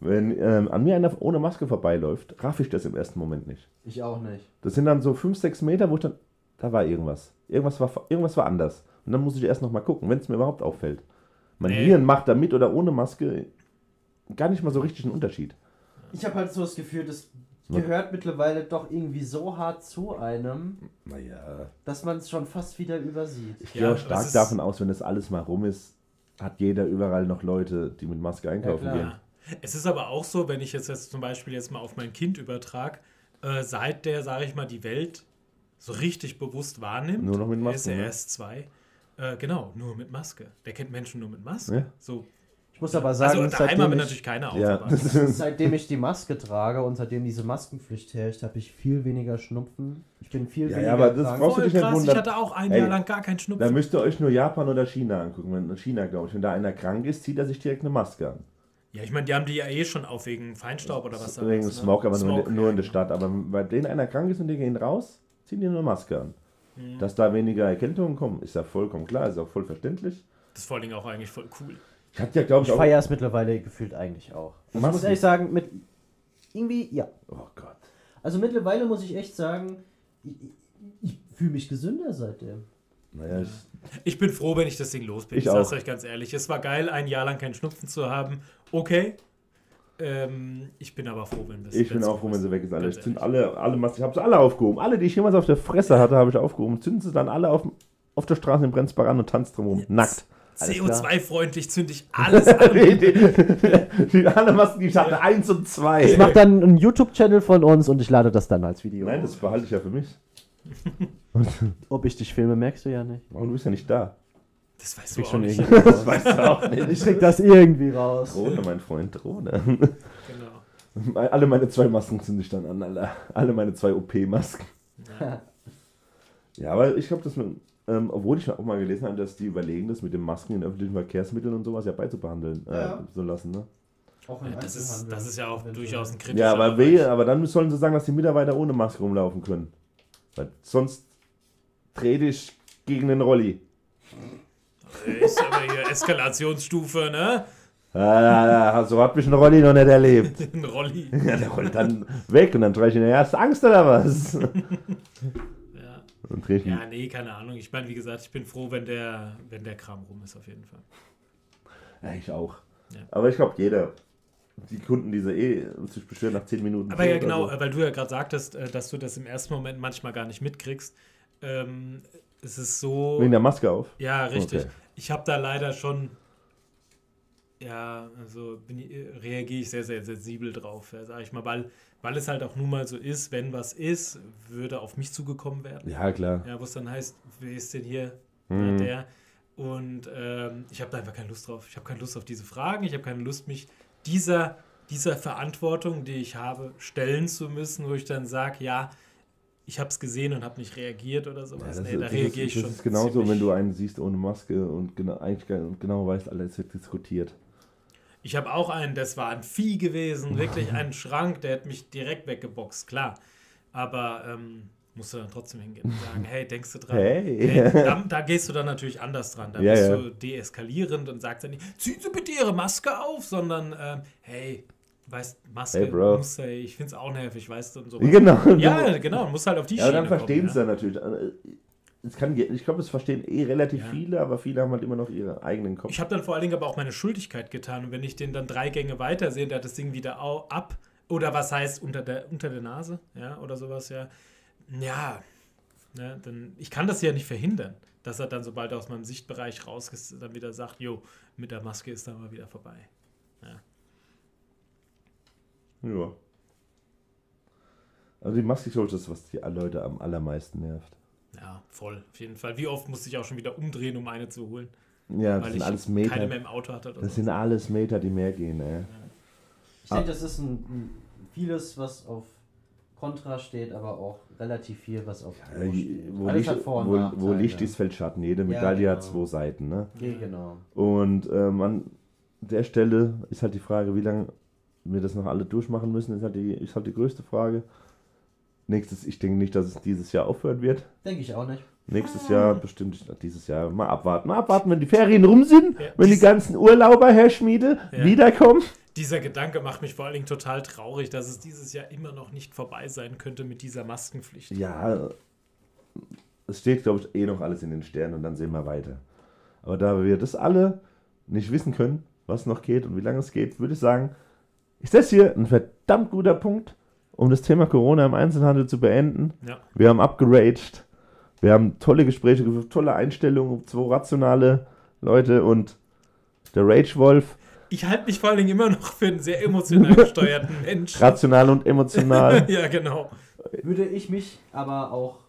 [SPEAKER 2] Wenn ähm, an mir einer ohne Maske vorbeiläuft, raff ich das im ersten Moment nicht.
[SPEAKER 3] Ich auch nicht.
[SPEAKER 2] Das sind dann so 5, 6 Meter, wo ich dann. Da war irgendwas. Irgendwas war, irgendwas war anders. Und dann muss ich erst noch mal gucken, wenn es mir überhaupt auffällt. Mein
[SPEAKER 1] Nee.
[SPEAKER 2] Hirn macht da mit oder ohne Maske gar nicht mal so richtig einen Unterschied.
[SPEAKER 3] Ich habe halt so das Gefühl, das
[SPEAKER 2] Was?
[SPEAKER 3] Gehört mittlerweile doch irgendwie so hart zu einem,
[SPEAKER 2] Naja.
[SPEAKER 3] dass man es schon fast wieder übersieht.
[SPEAKER 2] Ich
[SPEAKER 1] Ja,
[SPEAKER 2] gehe auch
[SPEAKER 1] das
[SPEAKER 2] stark davon aus, wenn das alles mal rum ist, hat jeder überall noch Leute, die mit Maske einkaufen
[SPEAKER 3] klar.
[SPEAKER 2] gehen.
[SPEAKER 1] Ja. Es ist aber auch so, wenn ich jetzt, jetzt zum Beispiel jetzt mal auf mein Kind übertrage, äh, seit der, sage ich mal, die Welt so richtig bewusst wahrnimmt,
[SPEAKER 2] Nur noch mit
[SPEAKER 1] er ist
[SPEAKER 2] Maske,
[SPEAKER 1] ja
[SPEAKER 2] ne?
[SPEAKER 1] erst zwei, äh, genau, nur mit Maske. Der kennt Menschen nur mit Maske.
[SPEAKER 2] Ja.
[SPEAKER 1] So.
[SPEAKER 3] Ich muss aber sagen,
[SPEAKER 1] Also haben wir
[SPEAKER 3] seitdem,
[SPEAKER 1] natürlich
[SPEAKER 3] ich,
[SPEAKER 1] keine auf.
[SPEAKER 2] Ja,
[SPEAKER 1] aber-
[SPEAKER 3] seitdem ich die Maske trage und seitdem diese Maskenpflicht herrscht, habe ich viel weniger Schnupfen. Ich bin viel
[SPEAKER 2] Ja,
[SPEAKER 3] weniger
[SPEAKER 2] ja, aber das
[SPEAKER 3] krank.
[SPEAKER 2] brauchst du dich nicht
[SPEAKER 1] krass, ich hatte auch ein
[SPEAKER 2] Ey,
[SPEAKER 1] Jahr lang gar keinen
[SPEAKER 2] Da
[SPEAKER 1] Schnupfen.
[SPEAKER 2] müsst ihr euch nur Japan oder China angucken. Wenn China, glaube ich, wenn da einer krank ist, zieht er sich direkt eine Maske an.
[SPEAKER 1] Ja, ich meine, die haben die ja eh schon auf wegen Feinstaub oder was da
[SPEAKER 2] Wegen
[SPEAKER 1] ist, ne?
[SPEAKER 2] Smog, aber nur, in,
[SPEAKER 1] Smog,
[SPEAKER 2] der- nur in der
[SPEAKER 1] ja,
[SPEAKER 2] Stadt. Aber bei denen einer krank ist und die gehen raus, ziehen die eine Maske an.
[SPEAKER 1] Mhm.
[SPEAKER 2] Dass da weniger Erkältungen kommen, ist ja vollkommen klar, ist auch voll verständlich.
[SPEAKER 1] Das ist vor allen Dingen auch eigentlich voll cool.
[SPEAKER 2] Ich hatte ja, glaube
[SPEAKER 3] Ich
[SPEAKER 2] ich, auch.
[SPEAKER 3] feiere es mittlerweile gefühlt eigentlich auch. Also ich muss ehrlich sagen, mit irgendwie, ja.
[SPEAKER 2] Oh Gott.
[SPEAKER 3] Also mittlerweile muss ich echt sagen, ich, ich, fühle mich gesünder seitdem.
[SPEAKER 2] Naja, ich,
[SPEAKER 1] Ich bin froh, wenn ich das Ding los bin.
[SPEAKER 2] Ich
[SPEAKER 1] Ich, sag's
[SPEAKER 2] auch.
[SPEAKER 1] euch ganz ehrlich. Es war geil, ein Jahr lang keinen Schnupfen zu haben. Okay. Ähm, ich bin aber froh, wenn das.
[SPEAKER 2] ich bin auch froh, wenn sie weg ist. Alle. Ich zünd alle, alle Masken. Ich habe sie alle aufgehoben. Alle, die ich jemals auf der Fresse hatte, habe ich aufgehoben. Zünden sie dann alle auf, auf der Straße in Brenzbach an und tanzt drumherum. Nackt. Alles klar.
[SPEAKER 1] CO2-freundlich zünde ich alles an.
[SPEAKER 2] die, die, die, alle Masken, die ich hatte, eins und zwei.
[SPEAKER 3] Ich mache dann einen YouTube-Channel von uns und ich lade das dann als Video.
[SPEAKER 2] Nein, das behalte ich ja für mich.
[SPEAKER 3] Ob ich dich filme, merkst du ja nicht.
[SPEAKER 2] Oh, du bist ja nicht da.
[SPEAKER 1] Das weißt du auch
[SPEAKER 3] schon
[SPEAKER 1] nicht.
[SPEAKER 2] Das weißt du auch nicht.
[SPEAKER 3] Ich krieg das irgendwie raus.
[SPEAKER 2] Drohne, mein Freund, Drohne.
[SPEAKER 1] Genau.
[SPEAKER 2] Alle meine zwei Masken zünde ich dann an, alle, alle meine zwei OP-Masken.
[SPEAKER 1] Ja.
[SPEAKER 2] Ja, aber ich glaube, dass man, ähm, obwohl ich auch mal gelesen habe, dass die überlegen, das mit den Masken in öffentlichen Verkehrsmitteln und sowas ja beizubehandeln, äh,
[SPEAKER 3] Ja.
[SPEAKER 2] so lassen, ne?
[SPEAKER 3] Auch
[SPEAKER 1] Ja, das, ist, das ist ja auch durchaus ein kritischer
[SPEAKER 2] Ja, aber
[SPEAKER 1] Bereich.
[SPEAKER 2] wehe, aber dann sollen sie sagen, dass die Mitarbeiter ohne Maske rumlaufen können. Weil sonst dreh dich gegen den Rolli.
[SPEAKER 1] Ist aber hier Eskalationsstufe, ne?
[SPEAKER 2] Ah, so hat mich ein Rolli noch nicht erlebt.
[SPEAKER 1] Ein Rolli.
[SPEAKER 2] Ja, der rollt dann weg und dann dreh ich ihn, du Angst oder was?
[SPEAKER 1] Ja.
[SPEAKER 2] Und ihn.
[SPEAKER 1] ja, nee, keine Ahnung. Ich meine, wie gesagt, ich bin froh, wenn der, wenn der Kram rum ist, auf jeden Fall.
[SPEAKER 2] Ja, ich auch.
[SPEAKER 1] Ja.
[SPEAKER 2] Aber ich glaube, jeder, die Kunden, die sie eh sich beschweren nach 10 Minuten.
[SPEAKER 1] Aber ja, genau,
[SPEAKER 2] oder
[SPEAKER 1] weil du ja gerade sagtest, äh, dass du das im ersten Moment manchmal gar nicht mitkriegst. Ähm, es ist so.
[SPEAKER 2] So. Wegen der Maske auf.
[SPEAKER 1] Ja, richtig.
[SPEAKER 2] Okay.
[SPEAKER 1] Ich habe da leider schon. Ja, also ich- reagiere ich sehr, sehr sensibel drauf, ja, sag ich mal, weil, weil es halt auch nun mal so ist, wenn was ist, würde auf mich zugekommen werden.
[SPEAKER 2] Ja, klar.
[SPEAKER 1] Ja, wo es dann heißt, wer ist denn hier
[SPEAKER 2] Mhm.
[SPEAKER 1] ja, der? Und ähm, ich habe da einfach keine Lust drauf. Ich habe keine Lust auf diese Fragen. Ich habe keine Lust, mich dieser, dieser Verantwortung, die ich habe, stellen zu müssen, wo ich dann sage, ja, ich habe es gesehen und habe nicht reagiert oder
[SPEAKER 2] Ja,
[SPEAKER 1] sowas.
[SPEAKER 2] das,
[SPEAKER 1] nee, da
[SPEAKER 2] das
[SPEAKER 1] reagiere ich
[SPEAKER 2] das
[SPEAKER 1] schon.
[SPEAKER 2] ist genauso, wenn du einen siehst ohne Maske und genau, eigentlich ge- genau weißt, alles wird diskutiert.
[SPEAKER 1] Ich habe auch einen, das war ein Vieh gewesen, wirklich ein Schrank, der hat mich direkt weggeboxt, klar. Aber ähm, musst du dann trotzdem hingehen und sagen, hey, denkst du dran?
[SPEAKER 2] Hey.
[SPEAKER 1] da, da gehst du dann natürlich anders dran. Da
[SPEAKER 2] Ja,
[SPEAKER 1] bist
[SPEAKER 2] ja.
[SPEAKER 1] du deeskalierend und sagst dann nicht, ziehen Sie bitte Ihre Maske auf, sondern ähm, hey, weißt, Maske,
[SPEAKER 2] Hey, Bro.
[SPEAKER 1] muss, hey, ich finde es auch nervig, weißt du, und so.
[SPEAKER 2] Genau.
[SPEAKER 1] Ja, genau, muss halt auf die
[SPEAKER 2] Ja, aber dann
[SPEAKER 1] Schiene
[SPEAKER 2] verstehen sie
[SPEAKER 1] kommen,
[SPEAKER 2] ja natürlich. Es kann, ich glaube, es verstehen eh relativ
[SPEAKER 1] Ja.
[SPEAKER 2] viele, aber viele haben halt immer noch ihre eigenen Kopf.
[SPEAKER 1] Ich habe dann vor allen Dingen aber auch meine Schuldigkeit getan. Und wenn ich den dann drei Gänge weiter sehe, der hat das Ding wieder ab. Oder was heißt unter der, unter der Nase, ja, oder sowas, ja. Ja, ne, dann, ich kann das ja nicht verhindern, dass er dann, sobald er aus meinem Sichtbereich raus ist, dann wieder sagt, jo, mit der Maske ist dann mal wieder vorbei.
[SPEAKER 2] Ja. Also die Maske, glaube ich, das ist, was die Leute am allermeisten nervt.
[SPEAKER 1] Ja, voll, auf jeden Fall. Wie oft musste ich auch schon wieder umdrehen, um eine zu holen?
[SPEAKER 2] Ja, das
[SPEAKER 1] weil
[SPEAKER 2] sind
[SPEAKER 1] ich
[SPEAKER 2] alles
[SPEAKER 1] keine
[SPEAKER 2] Meter.
[SPEAKER 1] mehr im Auto hatte. Oder
[SPEAKER 2] Das
[SPEAKER 1] so.
[SPEAKER 2] sind alles Meter, die mehr gehen, ey.
[SPEAKER 3] Ich denke, das ist ein, ein vieles, was auf Kontra steht, aber auch relativ viel, was auf steht.
[SPEAKER 2] wo,
[SPEAKER 3] Alles
[SPEAKER 2] Licht,
[SPEAKER 3] hat
[SPEAKER 2] wo, wo. Licht ist, fällt Schatten. Jede
[SPEAKER 3] Ja,
[SPEAKER 2] Medaille hat
[SPEAKER 3] genau.
[SPEAKER 2] zwei Seiten. Ne?
[SPEAKER 3] Ja, genau.
[SPEAKER 2] Und ähm, an der Stelle ist halt die Frage, wie lange wir das noch alle durchmachen müssen, ist halt die, ist halt die größte Frage. Nächstes, ich denke nicht, dass es dieses Jahr aufhören wird.
[SPEAKER 3] Denke ich auch nicht.
[SPEAKER 2] Nächstes Jahr bestimmt dieses Jahr. Mal abwarten. Mal abwarten, wenn die Ferien rum sind,
[SPEAKER 1] Ja,
[SPEAKER 2] wenn die ganzen Urlauber, Herr Schmiede,
[SPEAKER 1] Ja.
[SPEAKER 2] wiederkommen.
[SPEAKER 1] Dieser Gedanke macht mich vor allen Dingen total traurig, dass es dieses Jahr immer noch nicht vorbei sein könnte mit dieser Maskenpflicht.
[SPEAKER 2] Ja, es steht, glaube ich, eh noch alles in den Sternen und dann sehen wir weiter. Aber da wir das alle nicht wissen können, was noch geht und wie lange es geht, würde ich sagen, ist das hier ein verdammt guter Punkt, um das Thema Corona im Einzelhandel zu beenden.
[SPEAKER 1] Ja.
[SPEAKER 2] Wir haben abgeraged, wir haben tolle Gespräche geführt, tolle Einstellungen, zwei rationale Leute und der Rage-Wolf,
[SPEAKER 1] Ich halte mich vor allen Dingen immer noch für einen sehr emotional gesteuerten Menschen.
[SPEAKER 2] rational und emotional.
[SPEAKER 1] ja, genau.
[SPEAKER 3] Würde ich mich aber auch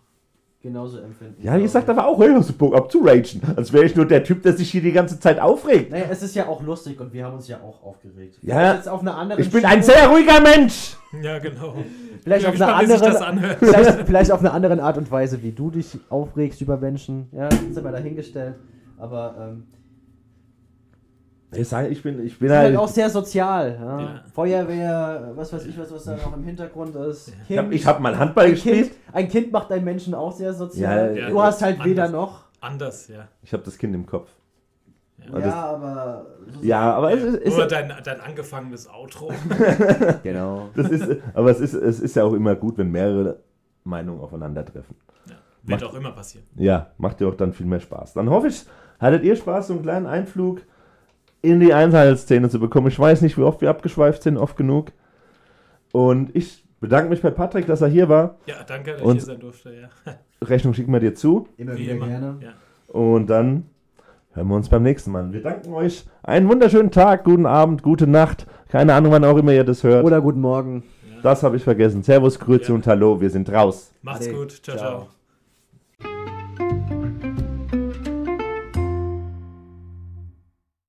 [SPEAKER 3] genauso empfinden.
[SPEAKER 2] ja, ihr sagt aber auch, hey, hast du Bock abzuragen? Als wäre ich nur der Typ, der sich hier die ganze Zeit aufregt.
[SPEAKER 3] Naja, es ist ja auch lustig und wir haben uns ja auch aufgeregt.
[SPEAKER 2] Ja,
[SPEAKER 3] jetzt auf einer anderen
[SPEAKER 2] Ich bin
[SPEAKER 3] Schiene-
[SPEAKER 2] ein sehr ruhiger Mensch.
[SPEAKER 1] Ja, genau.
[SPEAKER 3] vielleicht
[SPEAKER 1] Ich
[SPEAKER 3] auf, einer
[SPEAKER 1] gespannt,
[SPEAKER 3] anderen, vielleicht, vielleicht auf einer anderen Art und Weise, wie du dich aufregst über Menschen. Ja, das ist immer dahingestellt. Aber ähm,
[SPEAKER 2] Ich bin, ich bin
[SPEAKER 3] halt
[SPEAKER 2] halt.
[SPEAKER 3] auch sehr sozial. Ja?
[SPEAKER 1] Ja.
[SPEAKER 3] Feuerwehr, was weiß ich, was, was da noch im Hintergrund ist.
[SPEAKER 2] Ich habe hab mal Handball
[SPEAKER 3] ein,
[SPEAKER 2] gespielt.
[SPEAKER 3] kind, ein Kind macht einen Menschen auch sehr sozial.
[SPEAKER 2] Ja,
[SPEAKER 3] du
[SPEAKER 1] ja,
[SPEAKER 3] hast halt
[SPEAKER 1] anders.
[SPEAKER 3] weder noch.
[SPEAKER 1] Anders, ja.
[SPEAKER 2] Ich habe das Kind im Kopf.
[SPEAKER 1] Ja.
[SPEAKER 2] das-
[SPEAKER 3] Ja, aber. so-
[SPEAKER 2] Ja, aber es ist, ist
[SPEAKER 1] Nur dein, dein angefangenes Outro.
[SPEAKER 3] Genau.
[SPEAKER 2] das ist, aber es ist, es ist ja auch immer gut, wenn mehrere Meinungen aufeinandertreffen.
[SPEAKER 1] Ja. Wird
[SPEAKER 2] Macht-
[SPEAKER 1] auch immer passieren.
[SPEAKER 2] Ja, macht dir auch dann viel mehr Spaß. Dann hoffe ich, hattet ihr Spaß, so einen kleinen Einflug in die Einzelszene zu bekommen. Ich weiß nicht, wie oft wir abgeschweift sind, oft genug. Und ich bedanke mich bei Patrick, dass er hier war.
[SPEAKER 1] Ja, danke, dass ich
[SPEAKER 2] Und-
[SPEAKER 1] hier sein durfte. Ja.
[SPEAKER 2] Rechnung schicken wir dir zu.
[SPEAKER 3] Immer
[SPEAKER 1] Wie
[SPEAKER 3] wieder
[SPEAKER 1] immer.
[SPEAKER 3] gerne.
[SPEAKER 1] Ja.
[SPEAKER 2] Und dann hören wir uns beim nächsten Mal. Wir danken euch. Einen wunderschönen Tag, guten Abend, gute Nacht. Keine Ahnung, wann auch immer ihr das hört.
[SPEAKER 3] Oder guten Morgen.
[SPEAKER 2] Das habe ich vergessen. Servus, Grüße
[SPEAKER 1] Ja.
[SPEAKER 2] und Hallo. Wir sind raus.
[SPEAKER 1] Macht's
[SPEAKER 3] Ade.
[SPEAKER 1] gut. ciao.
[SPEAKER 3] Ciao.
[SPEAKER 1] ciao.